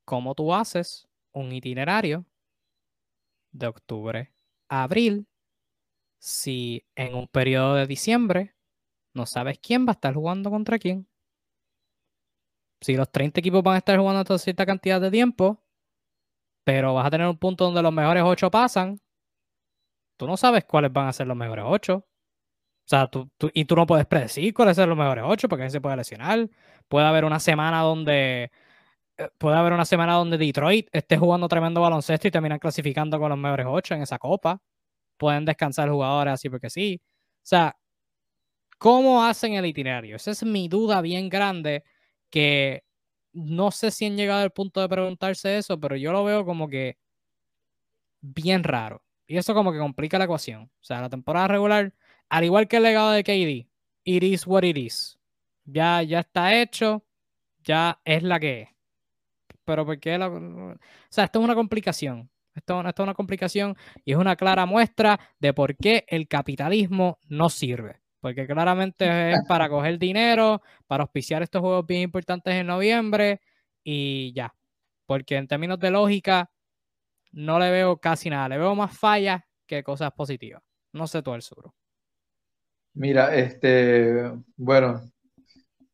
¿Cómo tú haces un itinerario de octubre a abril si en un periodo de diciembre no sabes quién va a estar jugando contra quién? Si los 30 equipos van a estar jugando toda cierta cantidad de tiempo, pero vas a tener un punto donde los mejores 8 pasan, tú no sabes cuáles van a ser los mejores 8. O sea, tú, y tú no puedes predecir cuáles son los mejores ocho porque se puede lesionar. Puede haber una semana donde eh, puede haber una semana donde Detroit esté jugando tremendo baloncesto y terminan clasificando con los mejores ocho en esa copa. Pueden descansar jugadores así porque sí. O sea, ¿cómo hacen el itinerario? Esa es mi duda bien grande que no sé si han llegado al punto de preguntarse eso, pero yo lo veo como que bien raro. Y eso como que complica la ecuación. O sea, la temporada regular al igual que el legado de KD, it is what it is. Ya, ya está hecho, ya es la que es. Pero porque la... O sea, esto es una complicación. Esto, esto es una complicación y es una clara muestra de por qué el capitalismo no sirve. Porque claramente es para coger dinero, para auspiciar estos juegos bien importantes en noviembre y ya. Porque en términos de lógica, no le veo casi nada. Le veo más fallas que cosas positivas. No sé todo el sur. Mira, este, bueno,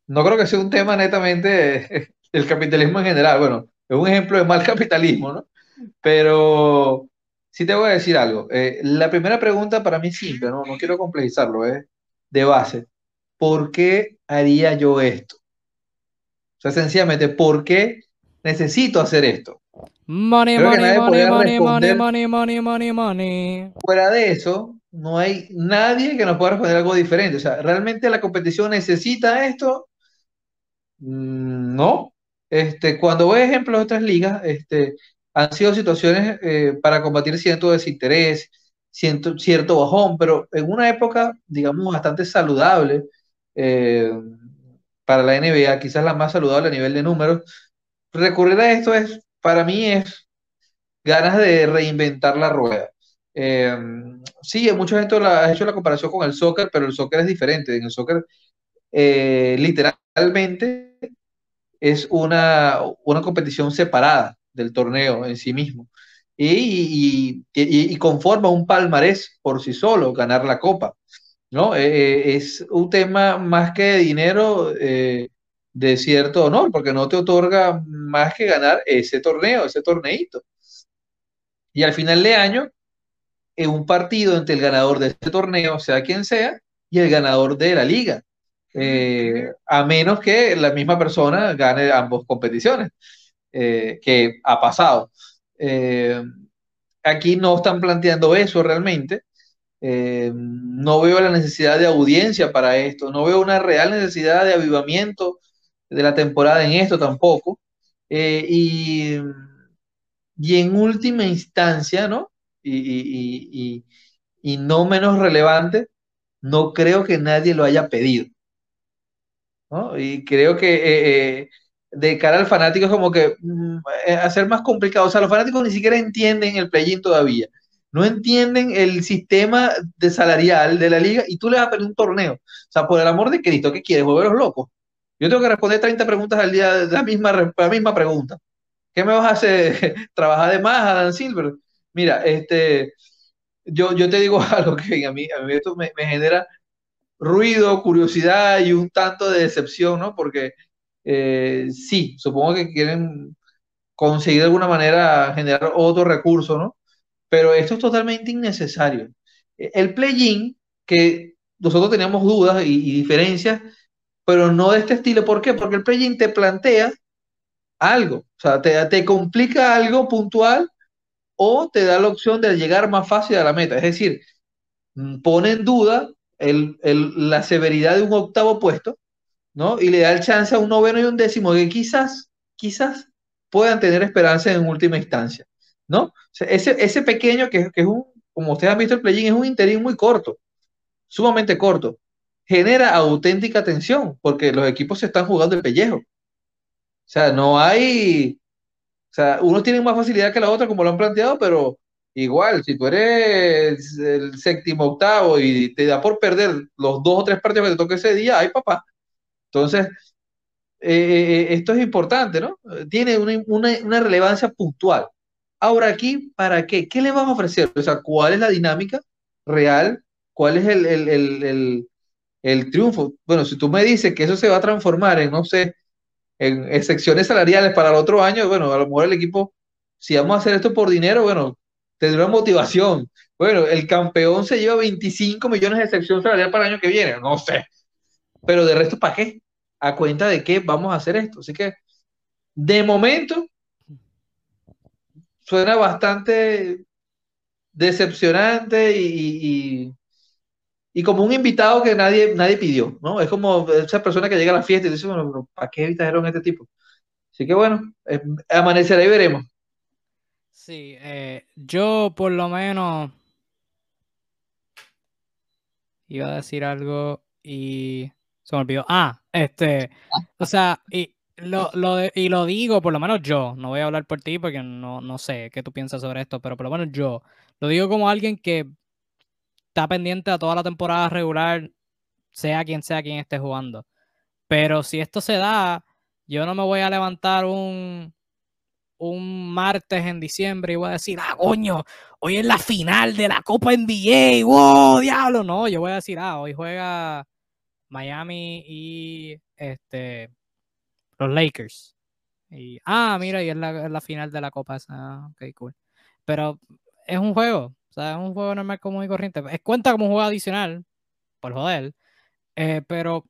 no creo que sea un tema netamente (laughs) del capitalismo en general. Bueno, es un ejemplo de mal (laughs) capitalismo, ¿no? Pero sí te voy a decir algo. Eh, la primera pregunta para mí es simple, ¿no? No quiero complejizarlo, es de base, ¿por qué haría yo esto? O sea, sencillamente, ¿por qué necesito hacer esto? Money, money, money, money, money, money, money, money. Fuera de eso, no hay nadie que nos pueda responder algo diferente. O sea, ¿realmente la competición necesita esto? Mm, no. Este, cuando veo ejemplos de otras ligas, este, han sido situaciones eh, para combatir cierto desinterés, cierto, cierto bajón, pero en una época, digamos, bastante saludable eh, para la NBA, quizás la más saludable a nivel de números, recurrir a esto es, para mí, es ganas de reinventar la rueda. Eh, sí, mucha gente ha hecho la comparación con el soccer, pero el soccer es diferente. En el soccer, eh, literalmente, es una, una competición separada del torneo en sí mismo. Y, y, conforma un palmarés por sí solo, ganar la copa. ¿no? Eh, eh, es un tema más que de dinero, de cierto honor, porque no te otorga más que ganar ese torneo, ese torneito. Y al final de año, en un partido entre el ganador de este torneo, sea quien sea, y el ganador de la liga. Eh, a menos que la misma persona gane ambas competiciones, eh, que ha pasado. Eh, aquí no están planteando eso realmente. no veo la necesidad de audiencia para esto, no veo una real necesidad de avivamiento de la temporada en esto tampoco. y, y en última instancia, ¿no? y, no menos relevante, no creo que nadie lo haya pedido. Y creo que eh, eh, de cara al fanático es como que mm, eh, hacer más complicado. O sea, los fanáticos ni siquiera entienden el play-in todavía. No entienden el sistema de salarial de la liga y tú le vas a pedir un torneo. O sea, por el amor de Cristo, ¿qué quieres? ¿Volveros locos? Yo tengo que responder 30 preguntas al día, la misma, la misma pregunta. ¿Qué me vas a hacer? (laughs) ¿Trabajar de más, Adam Silver? Mira, este, yo, yo te digo (laughs) algo que a mí, a mí esto me, genera ruido, curiosidad y un tanto de decepción, ¿no? Porque eh, sí, supongo que quieren conseguir de alguna manera generar otro recurso, ¿no? Pero esto es totalmente innecesario. El play-in, que nosotros teníamos dudas y, diferencias, pero no de este estilo. ¿Por qué? Porque el play-in te plantea algo, o sea, te, te complica algo puntual o te da la opción de llegar más fácil a la meta. Es decir, mm, pone en duda la severidad de un octavo puesto, ¿no? Y le da el chance a un noveno y un décimo que quizás, quizás puedan tener esperanza en última instancia, ¿no? ese, ese pequeño que, es un, como ustedes han visto el play es un interín muy corto, sumamente corto, genera auténtica tensión porque los equipos se están jugando el pellejo. O sea, no hay, o sea, unos tienen más facilidad que la otra, como lo han planteado, pero igual, si tú eres el séptimo octavo y te da por perder los dos o tres partidos que te toque ese día, ay papá. Entonces, eh, eh, eh, esto es importante, ¿no? Tiene una, relevancia puntual. Ahora aquí, ¿para qué? ¿Qué le vamos a ofrecer? O sea, ¿cuál es la dinámica real? ¿Cuál es el, el triunfo? Bueno, si tú me dices que eso se va a transformar en, no sé, en secciones salariales para el otro año, bueno, a lo mejor el equipo, si vamos a hacer esto por dinero, bueno, tendrá motivación. Bueno, el campeón se lleva 25 millones de sección salarial para el año que viene, no sé. Pero de resto, ¿para qué? ¿A cuenta de qué vamos a hacer esto? Así que, de momento, suena bastante decepcionante y, y como un invitado que nadie, nadie pidió, ¿no? Es como esa persona que llega a la fiesta y dice, bueno, ¿para qué a este tipo? Así que bueno, eh, amanecerá y veremos. Sí, eh, yo por lo menos iba a decir algo y se me olvidó. Ah, este, o sea, y lo, y lo digo, por lo menos yo, no voy a hablar por ti porque no, no sé qué tú piensas sobre esto, pero por lo menos yo, lo digo como alguien que está pendiente a toda la temporada regular, sea quien sea quien esté jugando. Pero si esto se da, yo no me voy a levantar un, un martes en diciembre y voy a decir, ah, coño, hoy es la final de la Copa NBA, wow, diablo. No, yo voy a decir, ah, hoy juega Miami y este los Lakers. Y, ah, mira, y es la, final de la Copa esa. Ok, cool. Pero es un juego. O sea, es un juego normal común y corriente. Es cuenta como un juego adicional. Por joder. Eh, pero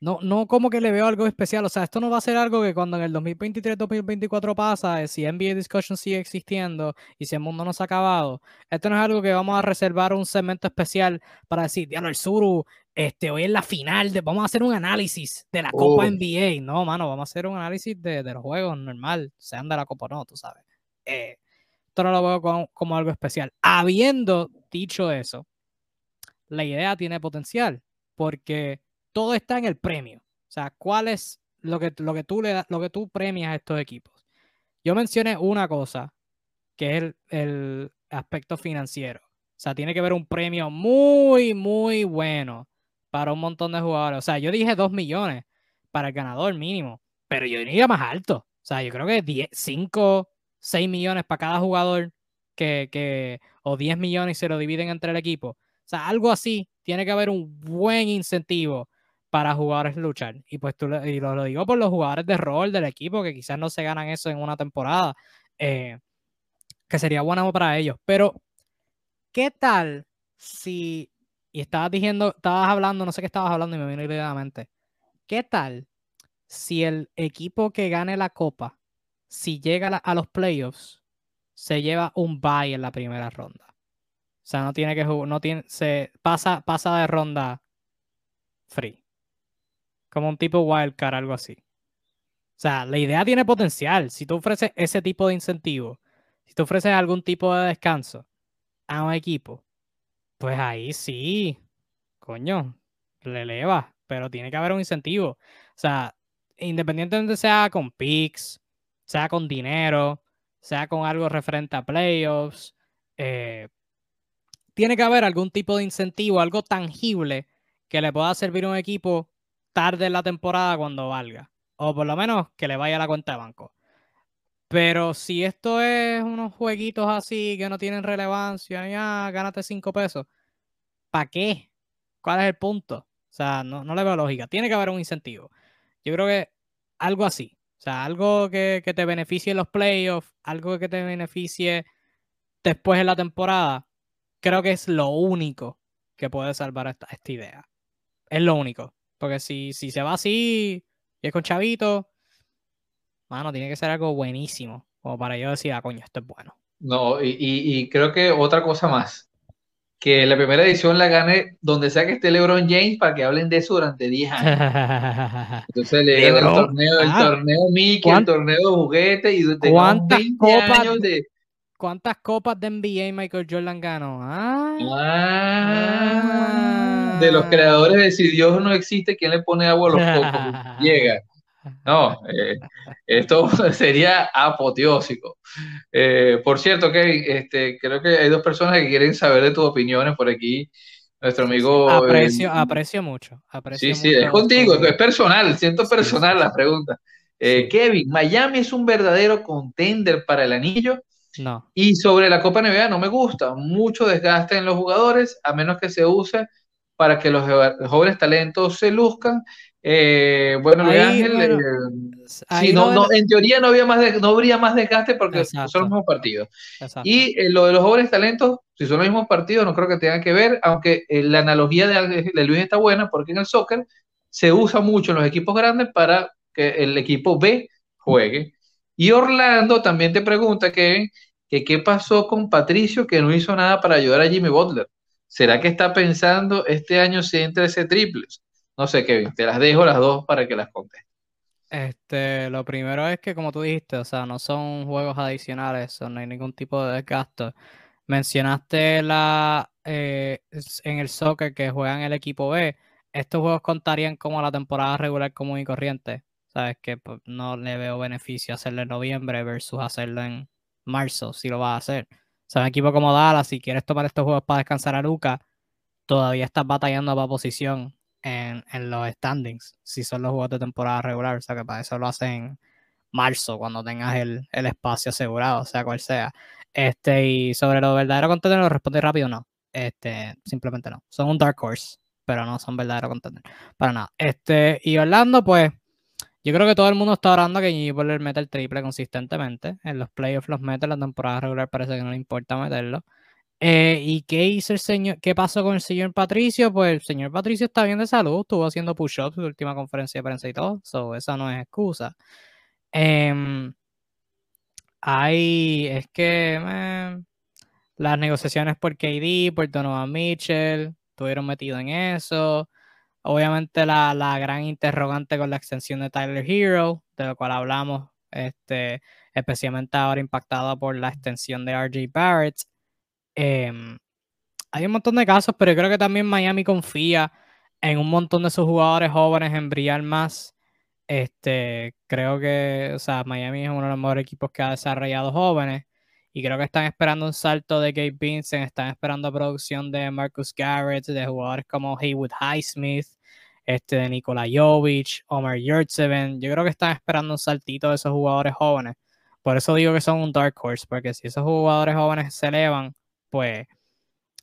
no, no como que le veo algo especial. O sea, esto no va a ser algo que cuando en el 2023-2024 pasa, eh, si NBA Discussion sigue existiendo y si el mundo no se ha acabado, esto no es algo que vamos a reservar un segmento especial para decir, diablo, el Suru, este, hoy es la final, de, vamos a hacer un análisis de la Copa oh. NBA. No, mano, vamos a hacer un análisis de, los juegos normal, sean de la Copa o no, tú sabes. Eh, esto no lo veo como algo especial. Habiendo dicho eso, la idea tiene potencial, porque todo está en el premio. O sea, ¿cuál es lo que, lo que, tú, le lo que tú premias a estos equipos? Yo mencioné una cosa, que es el, aspecto financiero. O sea, tiene que haber un premio muy, muy bueno para un montón de jugadores. O sea, yo dije 2 millones para el ganador mínimo, pero yo diría más alto. O sea, yo creo que 10, 5, 6 millones para cada jugador que, que, o 10 millones y se lo dividen entre el equipo. O sea, algo así, tiene que haber un buen incentivo para jugadores luchar. Y pues tú y lo, digo por los jugadores de rol del equipo que quizás no se ganan eso en una temporada, eh, que sería bueno para ellos. Pero, ¿qué tal si, y estabas diciendo, estabas hablando, no sé qué estabas hablando y me vino inmediatamente, ¿qué tal si el equipo que gane la copa, si llega a, los playoffs, se lleva un bye en la primera ronda? O sea, no tiene que jugar, no tiene, se pasa, pasa de ronda free. Como un tipo wildcard, algo así. O sea, la idea tiene potencial. Si tú ofreces ese tipo de incentivo, si tú ofreces algún tipo de descanso a un equipo, pues ahí sí, coño, le eleva, pero tiene que haber un incentivo. O sea, independientemente sea con picks, sea con dinero, sea con algo referente a playoffs, eh, tiene que haber algún tipo de incentivo, algo tangible que le pueda servir a un equipo tarde en la temporada cuando valga. O por lo menos que le vaya a la cuenta de banco. Pero si esto es unos jueguitos así que no tienen relevancia, ya gánate 5 pesos. ¿Para qué? ¿Cuál es el punto? O sea, no, no le veo lógica. Tiene que haber un incentivo. Yo creo que algo así. O sea, algo que, te beneficie en los playoffs, algo que te beneficie después en la temporada, creo que es lo único que puede salvar esta, esta idea. Es lo único. Porque si, si se va así y es con Chavito, mano, tiene que ser algo buenísimo. Como para yo decir, ah, coño, esto es bueno. No, y, y, creo que otra cosa más. Que la primera edición la gane donde sea que esté LeBron James para que hablen de eso durante 10 años. (laughs) Entonces le el torneo, el ah, torneo Mickey, el torneo de juguete y de ¿cuántas copas, de. ¿Cuántas copas de NBA Michael Jordan ganó? ah. ah de los creadores de si Dios no existe, ¿quién le pone agua a los (laughs) cocos? Llega. No, eh, esto (laughs) sería apoteósico. Eh, por cierto, Kevin, este, creo que hay dos personas que quieren saber de tus opiniones por aquí. Nuestro amigo. Aprecio, aprecio mucho. Aprecio sí, sí, es contigo, es personal, siento personal la pregunta. Eh, Kevin, ¿Miami es un verdadero contender para el anillo? No. Y sobre la Copa NBA, no me gusta. Mucho desgaste en los jugadores, a menos que se use para que los jóvenes talentos se luzcan. Eh, bueno, Luis Ángel, eh, no, en teoría no, había más no habría más desgaste porque son los mismos partidos. Y eh, lo de los jóvenes talentos, si son los mismos partidos, no creo que tengan que ver, aunque la analogía de, de, Luis está buena porque en el soccer se usa mucho en los equipos grandes para que el equipo B juegue. Y Orlando también te pregunta que, que qué pasó con Patricio que no hizo nada para ayudar a Jimmy Butler. ¿Será que está pensando este año si entra ese triples? No sé, Kevin, te las dejo las dos para que las contes. Este, lo primero es que, como tú dijiste, o sea, no son juegos adicionales, no hay ningún tipo de desgasto. Mencionaste la eh, en el soccer que juegan el equipo B. Estos juegos contarían como la temporada regular común y corriente. Sabes que pues, no le veo beneficio hacerlo en noviembre versus hacerlo en marzo, si lo vas a hacer. O sea, un equipo como Dallas, si quieres tomar estos juegos para descansar a Luca, todavía estás batallando para posición en, los standings, si son los juegos de temporada regular. O sea, que para eso lo hacen en marzo, cuando tengas el, espacio asegurado, sea cual sea. Este, y sobre lo verdadero contenido, lo responde rápido, no. Este, simplemente no. Son un dark horse. pero no son verdaderos contenders. Para nada. Este, y Orlando, pues, yo creo que todo el mundo está orando que Jimmy Butler meta el triple consistentemente. En los playoffs los mete, en la temporada regular parece que no le importa meterlo. Eh, ¿Y qué hizo el señor? ¿Qué pasó con el señor Patricio? Pues el señor Patricio está bien de salud, estuvo haciendo push-ups su última conferencia de prensa y todo, so, esa no es excusa. Eh, hay, es que las negociaciones por KD, por Donovan Mitchell, estuvieron metidos en eso. Obviamente la, la, gran interrogante con la extensión de Tyler Hero, de lo cual hablamos, este, especialmente ahora impactada por la extensión de RJ Barrett. Em, hay un montón de casos, pero yo creo que también Miami confía en un montón de sus jugadores jóvenes en brillar más. Este, creo que, o sea, Miami es uno de los mejores equipos que ha desarrollado jóvenes y creo que están esperando un salto de Gabe Vincent, están esperando producción de Marcus Garrett, de jugadores como Haywood Highsmith, este, de Nikola Jovic, Omar Yurtseven. Yo creo que están esperando un saltito de esos jugadores jóvenes. Por eso digo que son un dark horse, porque si esos jugadores jóvenes se elevan, pues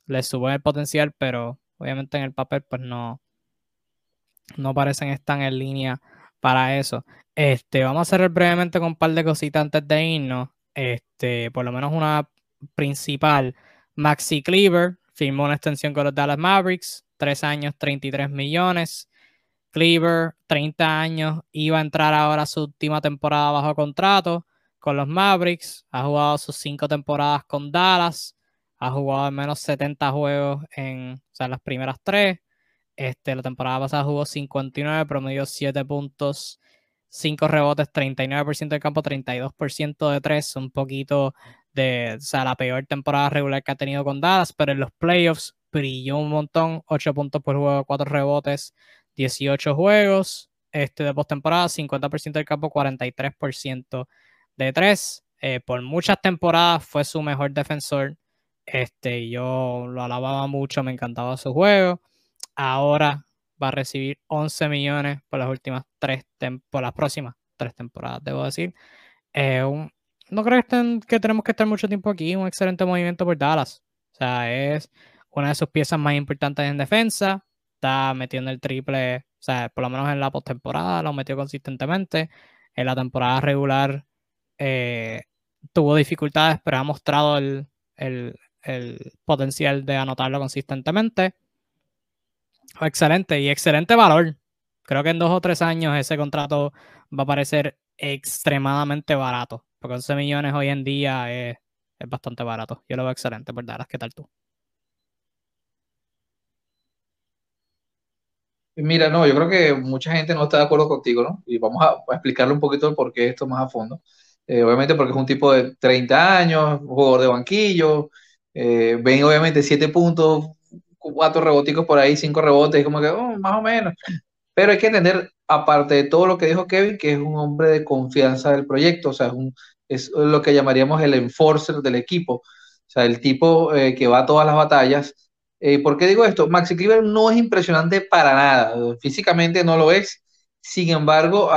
les suben el potencial, pero obviamente en el papel pues no, no parecen estar en línea para eso. Este, vamos a cerrar brevemente con un par de cositas antes de irnos. Este, por lo menos una principal. Maxi Cleaver firmó una extensión con los Dallas Mavericks, tres años, 33 millones. Cleaver, 30 años, iba a entrar ahora su última temporada bajo contrato con los Mavericks. Ha jugado sus cinco temporadas con Dallas ha jugado al menos 70 juegos en las primeras tres. Este, la temporada pasada jugó 59, promedio 7 puntos, 5 rebotes, 39% del campo, 32% de 3, un poquito de, o la peor temporada regular que ha tenido con Dallas, pero en los playoffs brilló un montón, 8 puntos por juego, 4 rebotes, 18 juegos. Este de postemporada, 50% del campo, 43% de 3. Eh, por muchas temporadas fue su mejor defensor este, yo lo alababa mucho, me encantaba su juego. Ahora va a recibir 11 millones por las últimas tres por las próximas tres temporadas, debo decir. No creo que, tenemos que estar mucho tiempo aquí. Un excelente movimiento por Dallas. O sea, es una de sus piezas más importantes en defensa. Está metiendo el triple, o sea, por lo menos en la postemporada lo metió consistentemente. En la temporada regular eh, tuvo dificultades, pero ha mostrado el, el potencial de anotarlo consistentemente. Excelente y excelente valor. Creo que en dos o tres años ese contrato va a parecer extremadamente barato. Porque 11 millones hoy en día es, bastante barato. Yo lo veo excelente, ¿verdad? ¿Qué tal tú? Mira, no, yo creo que mucha gente no está de acuerdo contigo, ¿no? Y vamos a, explicarle un poquito el por qué esto más a fondo. Eh, obviamente porque es un tipo de 30 años, jugador de banquillo, eh, ven obviamente 7 puntos, 4 reboticos por ahí, 5 rebotes, como que oh, más o menos. Pero hay que entender, aparte de todo lo que dijo Kevin, que es un hombre de confianza del proyecto, o sea, es, un, es lo que llamaríamos el enforcer del equipo, o sea, el tipo eh, que va a todas las batallas. Eh, ¿Por qué digo esto? Maxi Cleaver no es impresionante para nada, físicamente no lo es, sin embargo,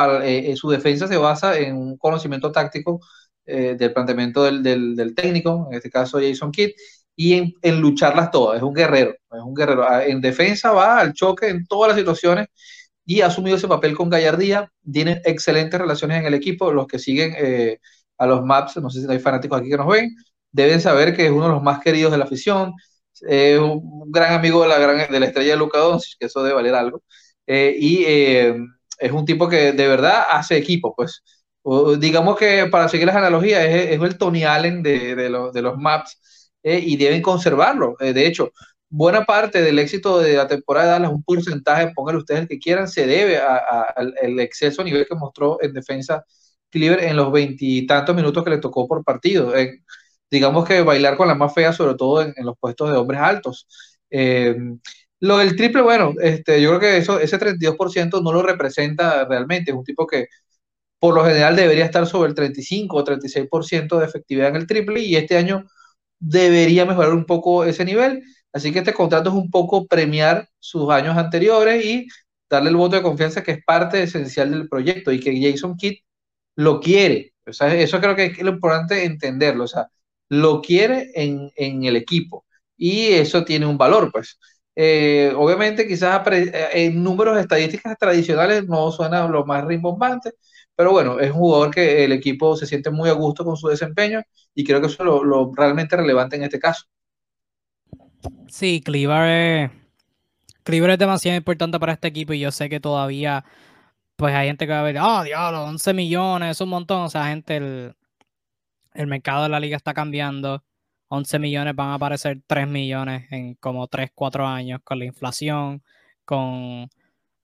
su defensa se basa en un conocimiento táctico eh, del planteamiento del, del, técnico, en este caso Jason Kidd, y en, lucharlas todas. Es un guerrero, es un guerrero. Ah, en defensa va al choque en todas las situaciones y ha asumido ese papel con gallardía. Tiene excelentes relaciones en el equipo. Los que siguen eh, a los Maps, no sé si hay fanáticos aquí que nos ven, deben saber que es uno de los más queridos de la afición. Es un gran amigo de la, gran, de la estrella de Luca Doncic, que eso debe valer algo. Eh, y es un tipo que de verdad hace equipo, pues digamos que para seguir las analogías, es, el Tony Allen de, los maps eh, y deben conservarlo. Eh, de hecho, buena parte del éxito de la temporada de Dallas, un porcentaje, pónganle ustedes el que quieran, se debe al exceso nivel que mostró en defensa Cleaver en los veintitantos minutos que le tocó por partido. digamos que bailar con la más fea, sobre todo en, los puestos de hombres altos. Eh, lo del triple, bueno, este, yo creo que eso, ese 32% no lo representa realmente. Es un tipo que por lo general debería estar sobre el 35 o 36% de efectividad en el triple y este año debería mejorar un poco ese nivel. Así que este contrato es un poco premiar sus años anteriores y darle el voto de confianza que es parte esencial del proyecto y que Jason Kidd lo quiere. Eso creo que es lo importante entenderlo. O sea, lo quiere en, el equipo y eso tiene un valor, pues. Eh, obviamente, quizás eh, en números estadísticas tradicionales no suena lo más rimbombante, pero bueno, es un jugador que el equipo se siente muy a gusto con su desempeño y creo que eso es lo, realmente relevante en este caso. Sí, Cleaver es, Cleaver es demasiado importante para este equipo y yo sé que todavía pues hay gente que va a ver, oh, diablo, 11 millones, es un montón. O sea, gente, el, el mercado de la liga está cambiando. 11 millones van a aparecer 3 millones en como 3, 4 años con la inflación, con, o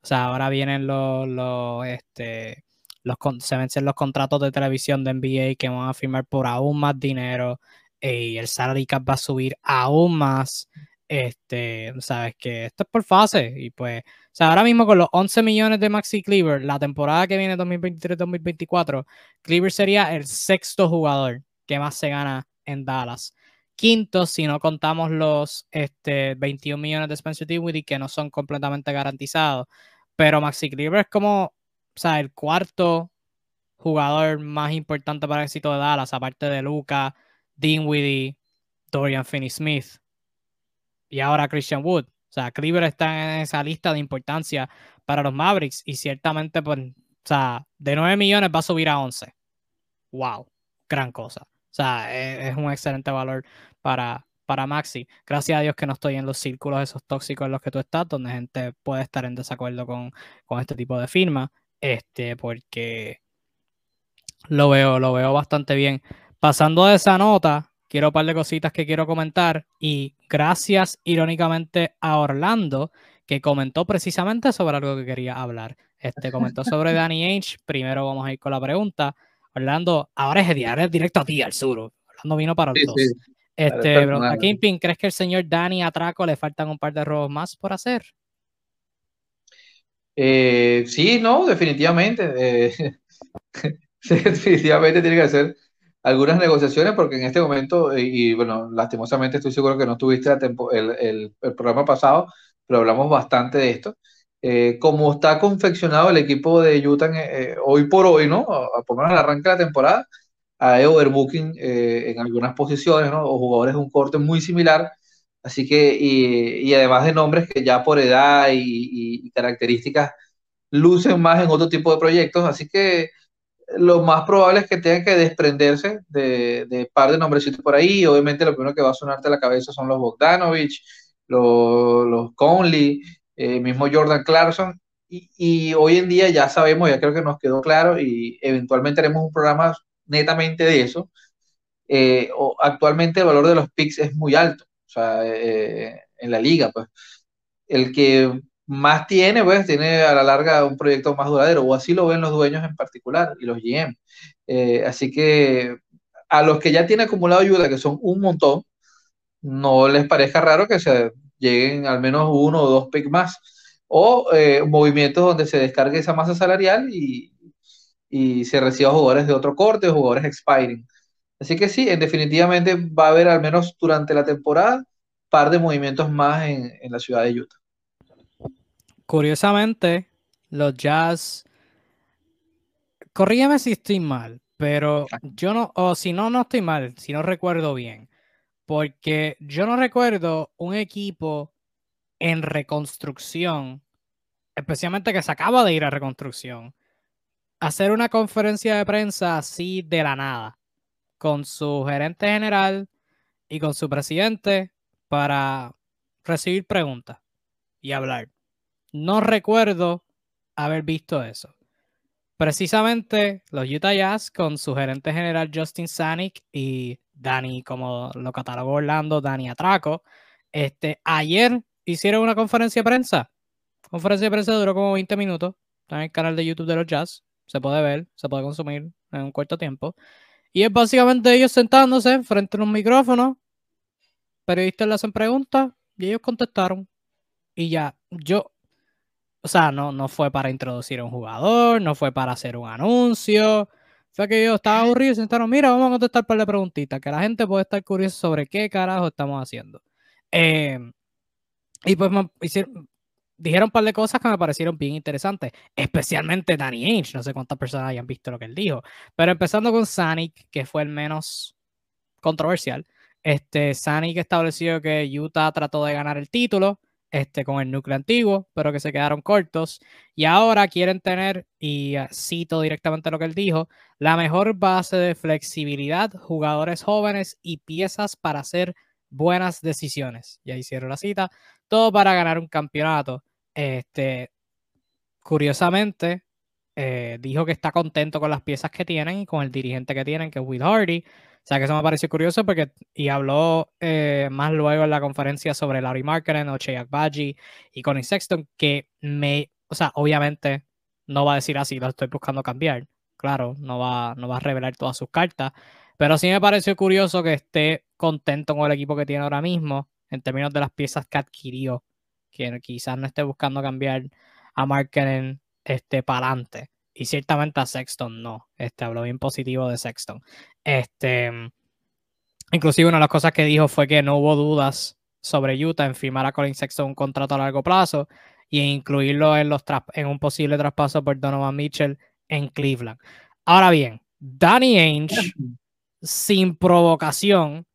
sea, ahora vienen los, los, este, los, se vencen los contratos de televisión de NBA que van a firmar por aún más dinero y el salary cap va a subir aún más. Este, sabes que esto es por fase y pues, o sea, ahora mismo con los 11 millones de Maxi Cleaver, la temporada que viene 2023-2024, Cleaver sería el sexto jugador que más se gana en Dallas. Quinto, si no contamos los este, 21 millones de Spencer Dinwiddie que no son completamente garantizados. Pero Maxi Cleaver es como, o sea, el cuarto jugador más importante para el éxito de Dallas, aparte de Luca, Dinwiddie, Dorian Finney-Smith y ahora Christian Wood. O sea, Cleaver está en esa lista de importancia para los Mavericks y ciertamente, pues, o sea, de 9 millones va a subir a 11. ¡Wow! Gran cosa. O sea, e, es, un excelente valor para, para Maxi. Gracias a Dios que no estoy en los círculos esos tóxicos en los que tú estás, donde gente puede estar en desacuerdo con, con este tipo de firma, este, porque lo veo, lo veo bastante bien. Pasando de esa nota, quiero un par de cositas que quiero comentar y gracias irónicamente a Orlando que comentó precisamente sobre algo que quería hablar. Este comentó sobre (laughs) Danny Ainge. Primero vamos a ir con la pregunta. Orlando, ahora es, es directo a ti, al sur. Orlando vino para los dos. Este, a Kingpin, ¿crees que el señor Danny Atraco le faltan un par de robos más por hacer? Eh, sí, no, definitivamente. Eh, (laughs) definitivamente tiene que hacer algunas negociaciones porque en este momento, y, bueno, lastimosamente estoy seguro que no tuviste el, el, el, programa pasado, pero hablamos bastante de esto. Eh, como está confeccionado el equipo de Utah eh, hoy por hoy, ¿no? A, poner al arranque de la temporada, hay overbooking eh, en algunas posiciones, ¿no? O jugadores de un corte muy similar. Así que, y, además de nombres que ya por edad y, características lucen más en otro tipo de proyectos. Así que lo más probable es que tengan que desprenderse de, de par de nombrecitos por ahí. Obviamente, lo primero que va a sonarte a la cabeza son los Bogdanovich, los, Conley, eh, mismo Jordan Clarkson. Y, hoy en día ya sabemos, ya creo que nos quedó claro, y eventualmente haremos un programa netamente de eso. Eh, actualmente el valor de los picks es muy alto, sea, eh, en la liga, pues. El que más tiene, pues tiene a la larga un proyecto más duradero, o así lo ven los dueños en particular y los GM. Eh, así que a los que ya tienen acumulado ayuda, que son un montón, no les parezca raro que se lleguen al menos uno o dos picks más, o eh, movimientos donde se descargue esa masa salarial y, y se reciba jugadores de otro corte o jugadores expiring. Así que sí, definitivamente va a haber al menos durante la temporada par de movimientos más en, en la ciudad de Utah. Curiosamente, los Jazz. Corrígeme si estoy mal, pero yo no, o si no, no estoy mal, si no recuerdo bien. Porque yo no recuerdo un equipo en reconstrucción, especialmente que se acaba de ir a reconstrucción, hacer una conferencia de prensa así de la nada, con su gerente general y con su presidente para recibir preguntas y hablar. No recuerdo haber visto eso. Precisamente los Utah Jazz con su gerente general Justin Sanic y Dani, como lo catalogó Orlando, Dani Atraco, este, ayer hicieron una conferencia de prensa. Conferencia de prensa duró como 20 minutos. Está en el canal de YouTube de los Jazz. Se puede ver, se puede consumir en un corto tiempo. Y es básicamente ellos sentándose frente a un micrófono. Periodistas le hacen preguntas y ellos contestaron. Y ya, yo, o sea, no, no fue para introducir a un jugador, no fue para hacer un anuncio. Fue que yo estaba aburrido y sentaron, mira, vamos a contestar un par de preguntitas, que la gente puede estar curiosa sobre qué carajo estamos haciendo. Em, y pues me hicieron, dijeron un par de cosas que me parecieron bien interesantes, especialmente Danny Ainge, no sé cuántas personas hayan visto lo que él dijo, pero empezando con Sanic, que fue el menos controversial, este, Sanic estableció que Utah trató de ganar el título, este, con el núcleo antiguo, pero que se quedaron cortos. Y ahora quieren tener, y ah, cito directamente lo que él dijo, la mejor base de flexibilidad, jugadores jóvenes y piezas para hacer buenas decisiones. Ya hicieron la cita. Todo para ganar un campeonato. Este, curiosamente, eh, dijo que está contento con las piezas que tienen y con el dirigente que tienen, que es Will Hardy. O sea que eso me pareció curioso porque, y habló eh, más luego en la conferencia sobre Larry Markkinen o Cheyak Baji y Connie Sexton, que me, o sea, obviamente no va a decir así, lo estoy buscando cambiar. Claro, no va, no va a revelar todas sus cartas, pero sí me pareció curioso que esté contento con el equipo que tiene ahora mismo en términos de las piezas que adquirió, que quizás no esté buscando cambiar a Markkinen este, para adelante. Y ciertamente a Sexton no. Este, habló bien positivo de Sexton. Este, inclusive una de las cosas que dijo fue que no hubo dudas sobre Utah en firmar a Colin Sexton un contrato a largo plazo y incluirlo en, los en un posible traspaso por Donovan Mitchell en Cleveland. Ahora bien, Danny Ainge, sin provocación,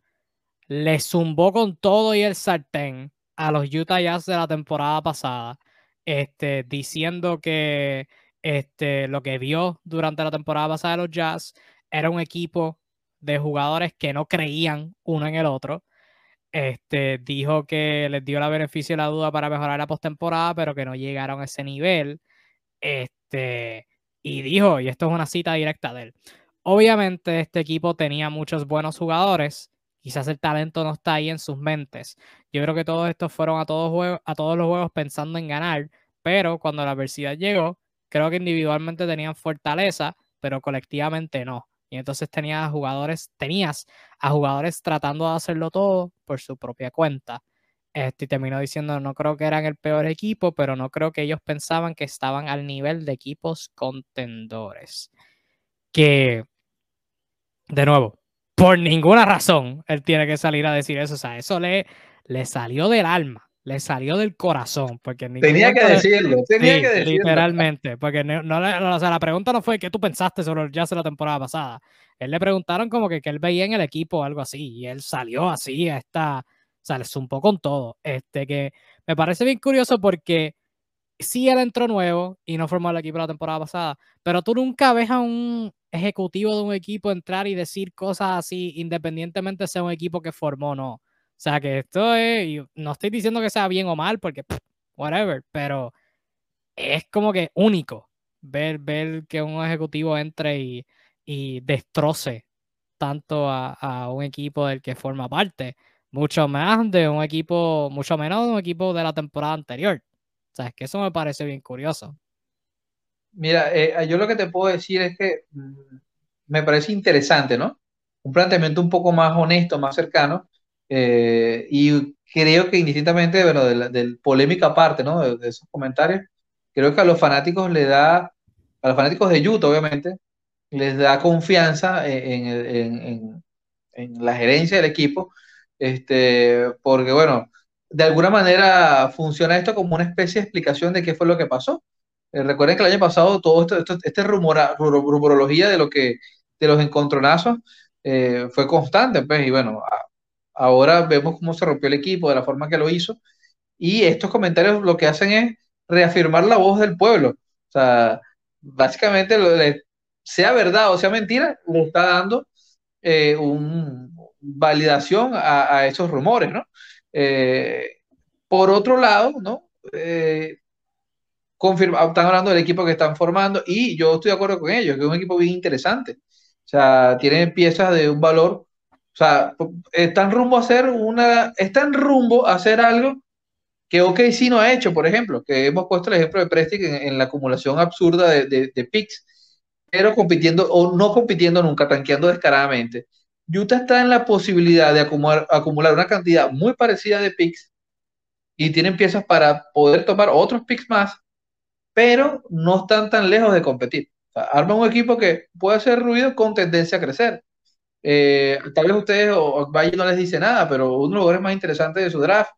le zumbó con todo y el sartén a los Utah Jazz de la temporada pasada este, diciendo que este, lo que vio durante la temporada pasada de los Jazz era un equipo de jugadores que no creían uno en el otro. Este, dijo que les dio la beneficio de la duda para mejorar la postemporada, pero que no llegaron a ese nivel. Este, y dijo, y esto es una cita directa de él, obviamente este equipo tenía muchos buenos jugadores, quizás el talento no está ahí en sus mentes. Yo creo que todos estos fueron a todos, a todos los juegos pensando en ganar, pero cuando la adversidad llegó, creo que individualmente tenían fortaleza, pero colectivamente no. Y entonces tenías jugadores, tenías a jugadores tratando de hacerlo todo por su propia cuenta. Este, y terminó diciendo, no creo que eran el peor equipo, pero no creo que ellos pensaban que estaban al nivel de equipos contendores. Que, de nuevo, por ninguna razón él tiene que salir a decir eso. O sea, eso le, le salió del alma, le salió del corazón. Porque tenía que decirlo, tenía que decirlo. Literalmente, porque no, o sea, la pregunta no fue qué tú pensaste sobre el jazz de la temporada pasada. Él le preguntaron como que, que él veía en el equipo o algo así, y él salió así a esta, o sea, le zumpó con todo. Este que me parece bien curioso porque sí él entró nuevo y no formó el equipo la temporada pasada, pero tú nunca ves a un, ejecutivo de un equipo entrar y decir cosas así, independientemente sea un equipo que formó o no. O sea, que esto es, no estoy diciendo que sea bien o mal, porque whatever, pero es como que único ver, ver que un ejecutivo entre y, y destroce tanto a, un equipo del que forma parte, mucho más de un equipo, mucho menos de un equipo de la temporada anterior. O sea, es que eso me parece bien curioso. Mira, eh, yo lo que te puedo decir es que mm, me parece interesante, ¿no? Un planteamiento un poco más honesto, más cercano, eh, y creo que indistintamente, bueno, de polémica aparte, ¿no? De, esos comentarios, creo que a los fanáticos le da, a los fanáticos de Utah, obviamente, les da confianza en, en la gerencia del equipo, este, porque, bueno, de alguna manera funciona esto como una especie de explicación de qué fue lo que pasó. Eh, recuerden que el año pasado todo esto, este rumora, rumorología de lo que de los encontronazos eh, fue constante, pues, y bueno, ahora vemos cómo se rompió el equipo de la forma que lo hizo, y estos comentarios lo que hacen es reafirmar la voz del pueblo. O sea, básicamente, lo sea verdad o sea mentira, le está dando eh, un, validación a, esos rumores, ¿no? por otro lado, ¿no? Confirma, están hablando del equipo que están formando y yo estoy de acuerdo con ellos, que es un equipo bien interesante. O sea, tienen piezas de un valor, o sea, están rumbo a hacer una, están rumbo a hacer algo que OKC no ha hecho, por ejemplo, que hemos puesto el ejemplo de Prestig en, la acumulación absurda de, de, picks, pero compitiendo o no compitiendo nunca, tanqueando descaradamente. Utah está en la posibilidad de acumular, acumular una cantidad muy parecida de picks y tienen piezas para poder tomar otros picks más pero no están tan lejos de competir. O arman un equipo que puede hacer ruido con tendencia a crecer. Eh, tal vez ustedes o Valle no les dice nada, pero uno de los jugadores más interesantes de su draft,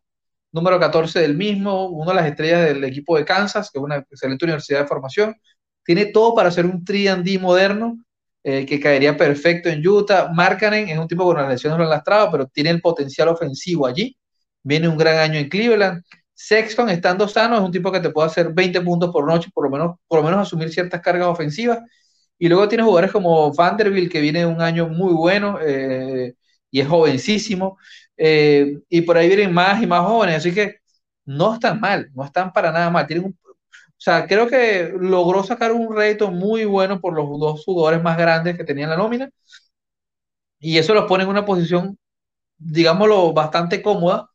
número 14 del mismo, una de las estrellas del equipo de Kansas, que es una excelente universidad de formación, tiene todo para ser un 3D moderno eh, que caería perfecto en Utah. Markkanen es un tipo con una lesión no lastrado, pero tiene el potencial ofensivo allí. Viene un gran año en Cleveland Sexton, estando sano, es un tipo que te puede hacer 20 puntos por noche, por lo menos, por lo menos asumir ciertas cargas ofensivas. Y luego tienes jugadores como Vanderbilt, que viene un año muy bueno eh, y es jovencísimo. Eh, y por ahí vienen más y más jóvenes. Así que no están mal, no están para nada mal. Tienen o sea, creo que logró sacar un reto muy bueno por los dos jugadores más grandes que tenían la nómina. Y eso los pone en una posición, digámoslo, bastante cómoda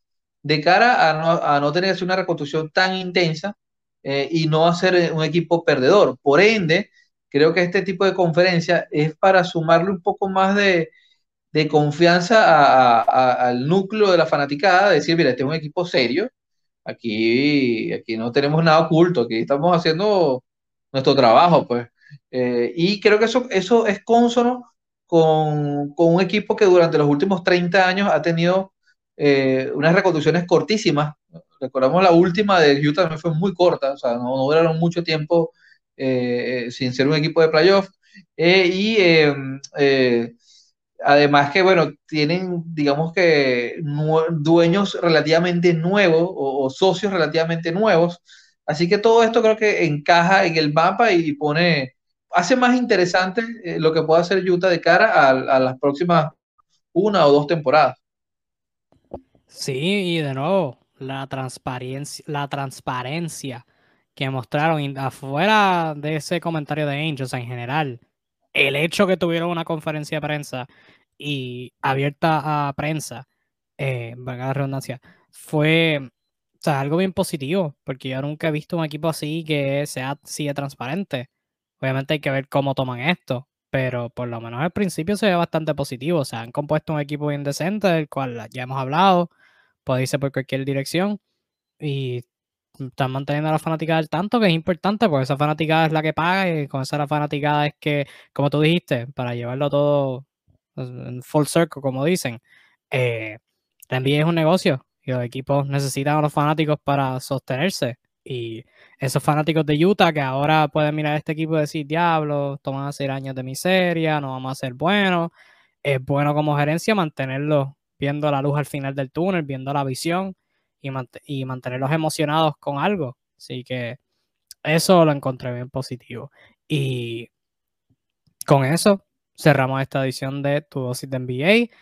de cara a no, a no tener una reconstrucción tan intensa eh, y no hacer un equipo perdedor. Por ende, creo que este tipo de conferencia es para sumarle un poco más de, de confianza al núcleo de la fanaticada, decir, mira, este es un equipo serio, aquí, aquí no tenemos nada oculto, aquí estamos haciendo nuestro trabajo, pues. Eh, y creo que eso, eso es consono con, con, un equipo que durante los últimos 30 años ha tenido eh, unas reconstrucciones cortísimas. Recordamos la última de Utah, también fue muy corta, o sea, no, duraron mucho tiempo eh, sin ser un equipo de playoff. Eh, y además que, bueno, tienen, digamos que, dueños relativamente nuevos o, socios relativamente nuevos. Así que todo esto creo que encaja en el mapa y pone, hace más interesante lo que pueda hacer Utah de cara a, a las próximas una o dos temporadas. Sí, y de nuevo, la transparencia, la transparencia que mostraron afuera de ese comentario de Angels en general, el hecho que tuvieron una conferencia de prensa y abierta a prensa, eh, la redundancia, fue algo bien positivo, porque yo nunca he visto un equipo así que sea así de transparente. Obviamente hay que ver cómo toman esto, pero por lo menos al principio se ve bastante positivo. O sea, han compuesto un equipo bien decente, del cual ya hemos hablado puede irse por cualquier dirección y están manteniendo a la fanaticada al tanto, que es importante, porque esa fanaticada es la que paga y con esa la fanaticada es que, como tú dijiste, para llevarlo todo en full circle, como dicen, eh, también es un negocio y los equipos necesitan a los fanáticos para sostenerse. Y esos fanáticos de Utah que ahora pueden mirar a este equipo y decir, diablo, toman a ser años de miseria, no vamos a ser buenos. Es bueno como gerencia mantenerlo viendo la luz al final del túnel, viendo la visión y, mantenerlos emocionados con algo. Así que eso lo encontré bien positivo. Y con eso cerramos esta edición de Tu Dosis de NBA.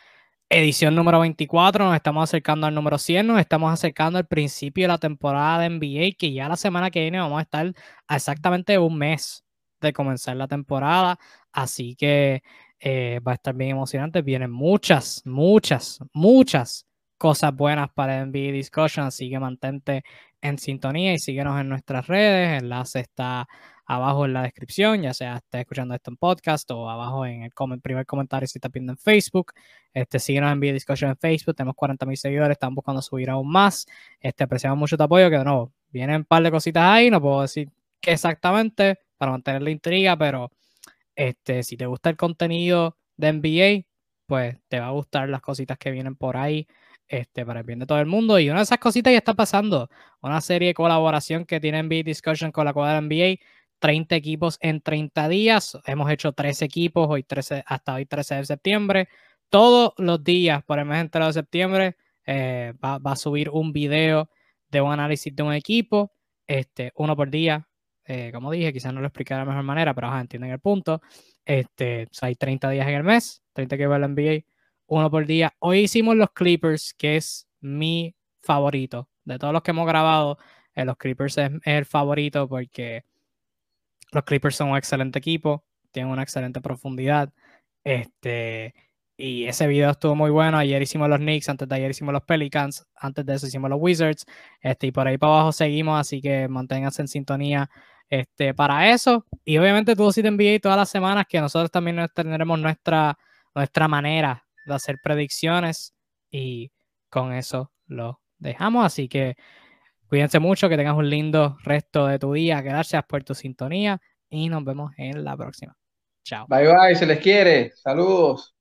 Edición número 24, nos estamos acercando al número 100, nos estamos acercando al principio de la temporada de NBA, que ya la semana que viene vamos a estar a exactamente un mes de comenzar la temporada. Así que eh, va a estar bien emocionante. Vienen muchas, muchas, muchas cosas buenas para NBA Discussion, así que mantente en sintonía y síguenos en nuestras redes. El enlace está abajo en la descripción, ya sea estés escuchando esto en podcast o abajo en el primer comentario si estás viendo en Facebook. Este, síguenos en NBA Discussion en Facebook, tenemos 40 mil seguidores, estamos buscando subir aún más. Este, apreciamos mucho tu apoyo, que de nuevo, vienen un par de cositas ahí, no puedo decir qué exactamente para mantener la intriga, pero este, si te gusta el contenido de NBA, pues te va a gustar las cositas que vienen por ahí este, para el bien de todo el mundo. Y una de esas cositas ya está pasando. Una serie de colaboración que tiene NBA Discussion con la cuadra NBA. 30 equipos en 30 días. Hemos hecho 13 equipos hoy 13, hasta hoy 13 de septiembre. Todos los días por el mes entero de septiembre eh, va, va, a subir un video de un análisis de un equipo. Este, uno por día, eh, como dije, quizás no lo expliqué de la mejor manera, pero entienden el punto. Este, hay 30 días en el mes, 30 que va la NBA, uno por día. Hoy hicimos los Clippers, que es mi favorito. De todos los que hemos grabado, eh, los Clippers es, el favorito porque los Clippers son un excelente equipo, tienen una excelente profundidad. Este, y ese video estuvo muy bueno. Ayer hicimos los Knicks, antes de ayer hicimos los Pelicans, antes de eso hicimos los Wizards. Este, y por ahí para abajo seguimos, así que manténganse en sintonía este, para eso. Y obviamente tú sí te envié todas las semanas que nosotros también tendremos nuestra, nuestra manera de hacer predicciones y con eso lo dejamos. Así que cuídense mucho, que tengas un lindo resto de tu día. Gracias por tu sintonía y nos vemos en la próxima. Chao. Bye bye, se les quiere. Saludos.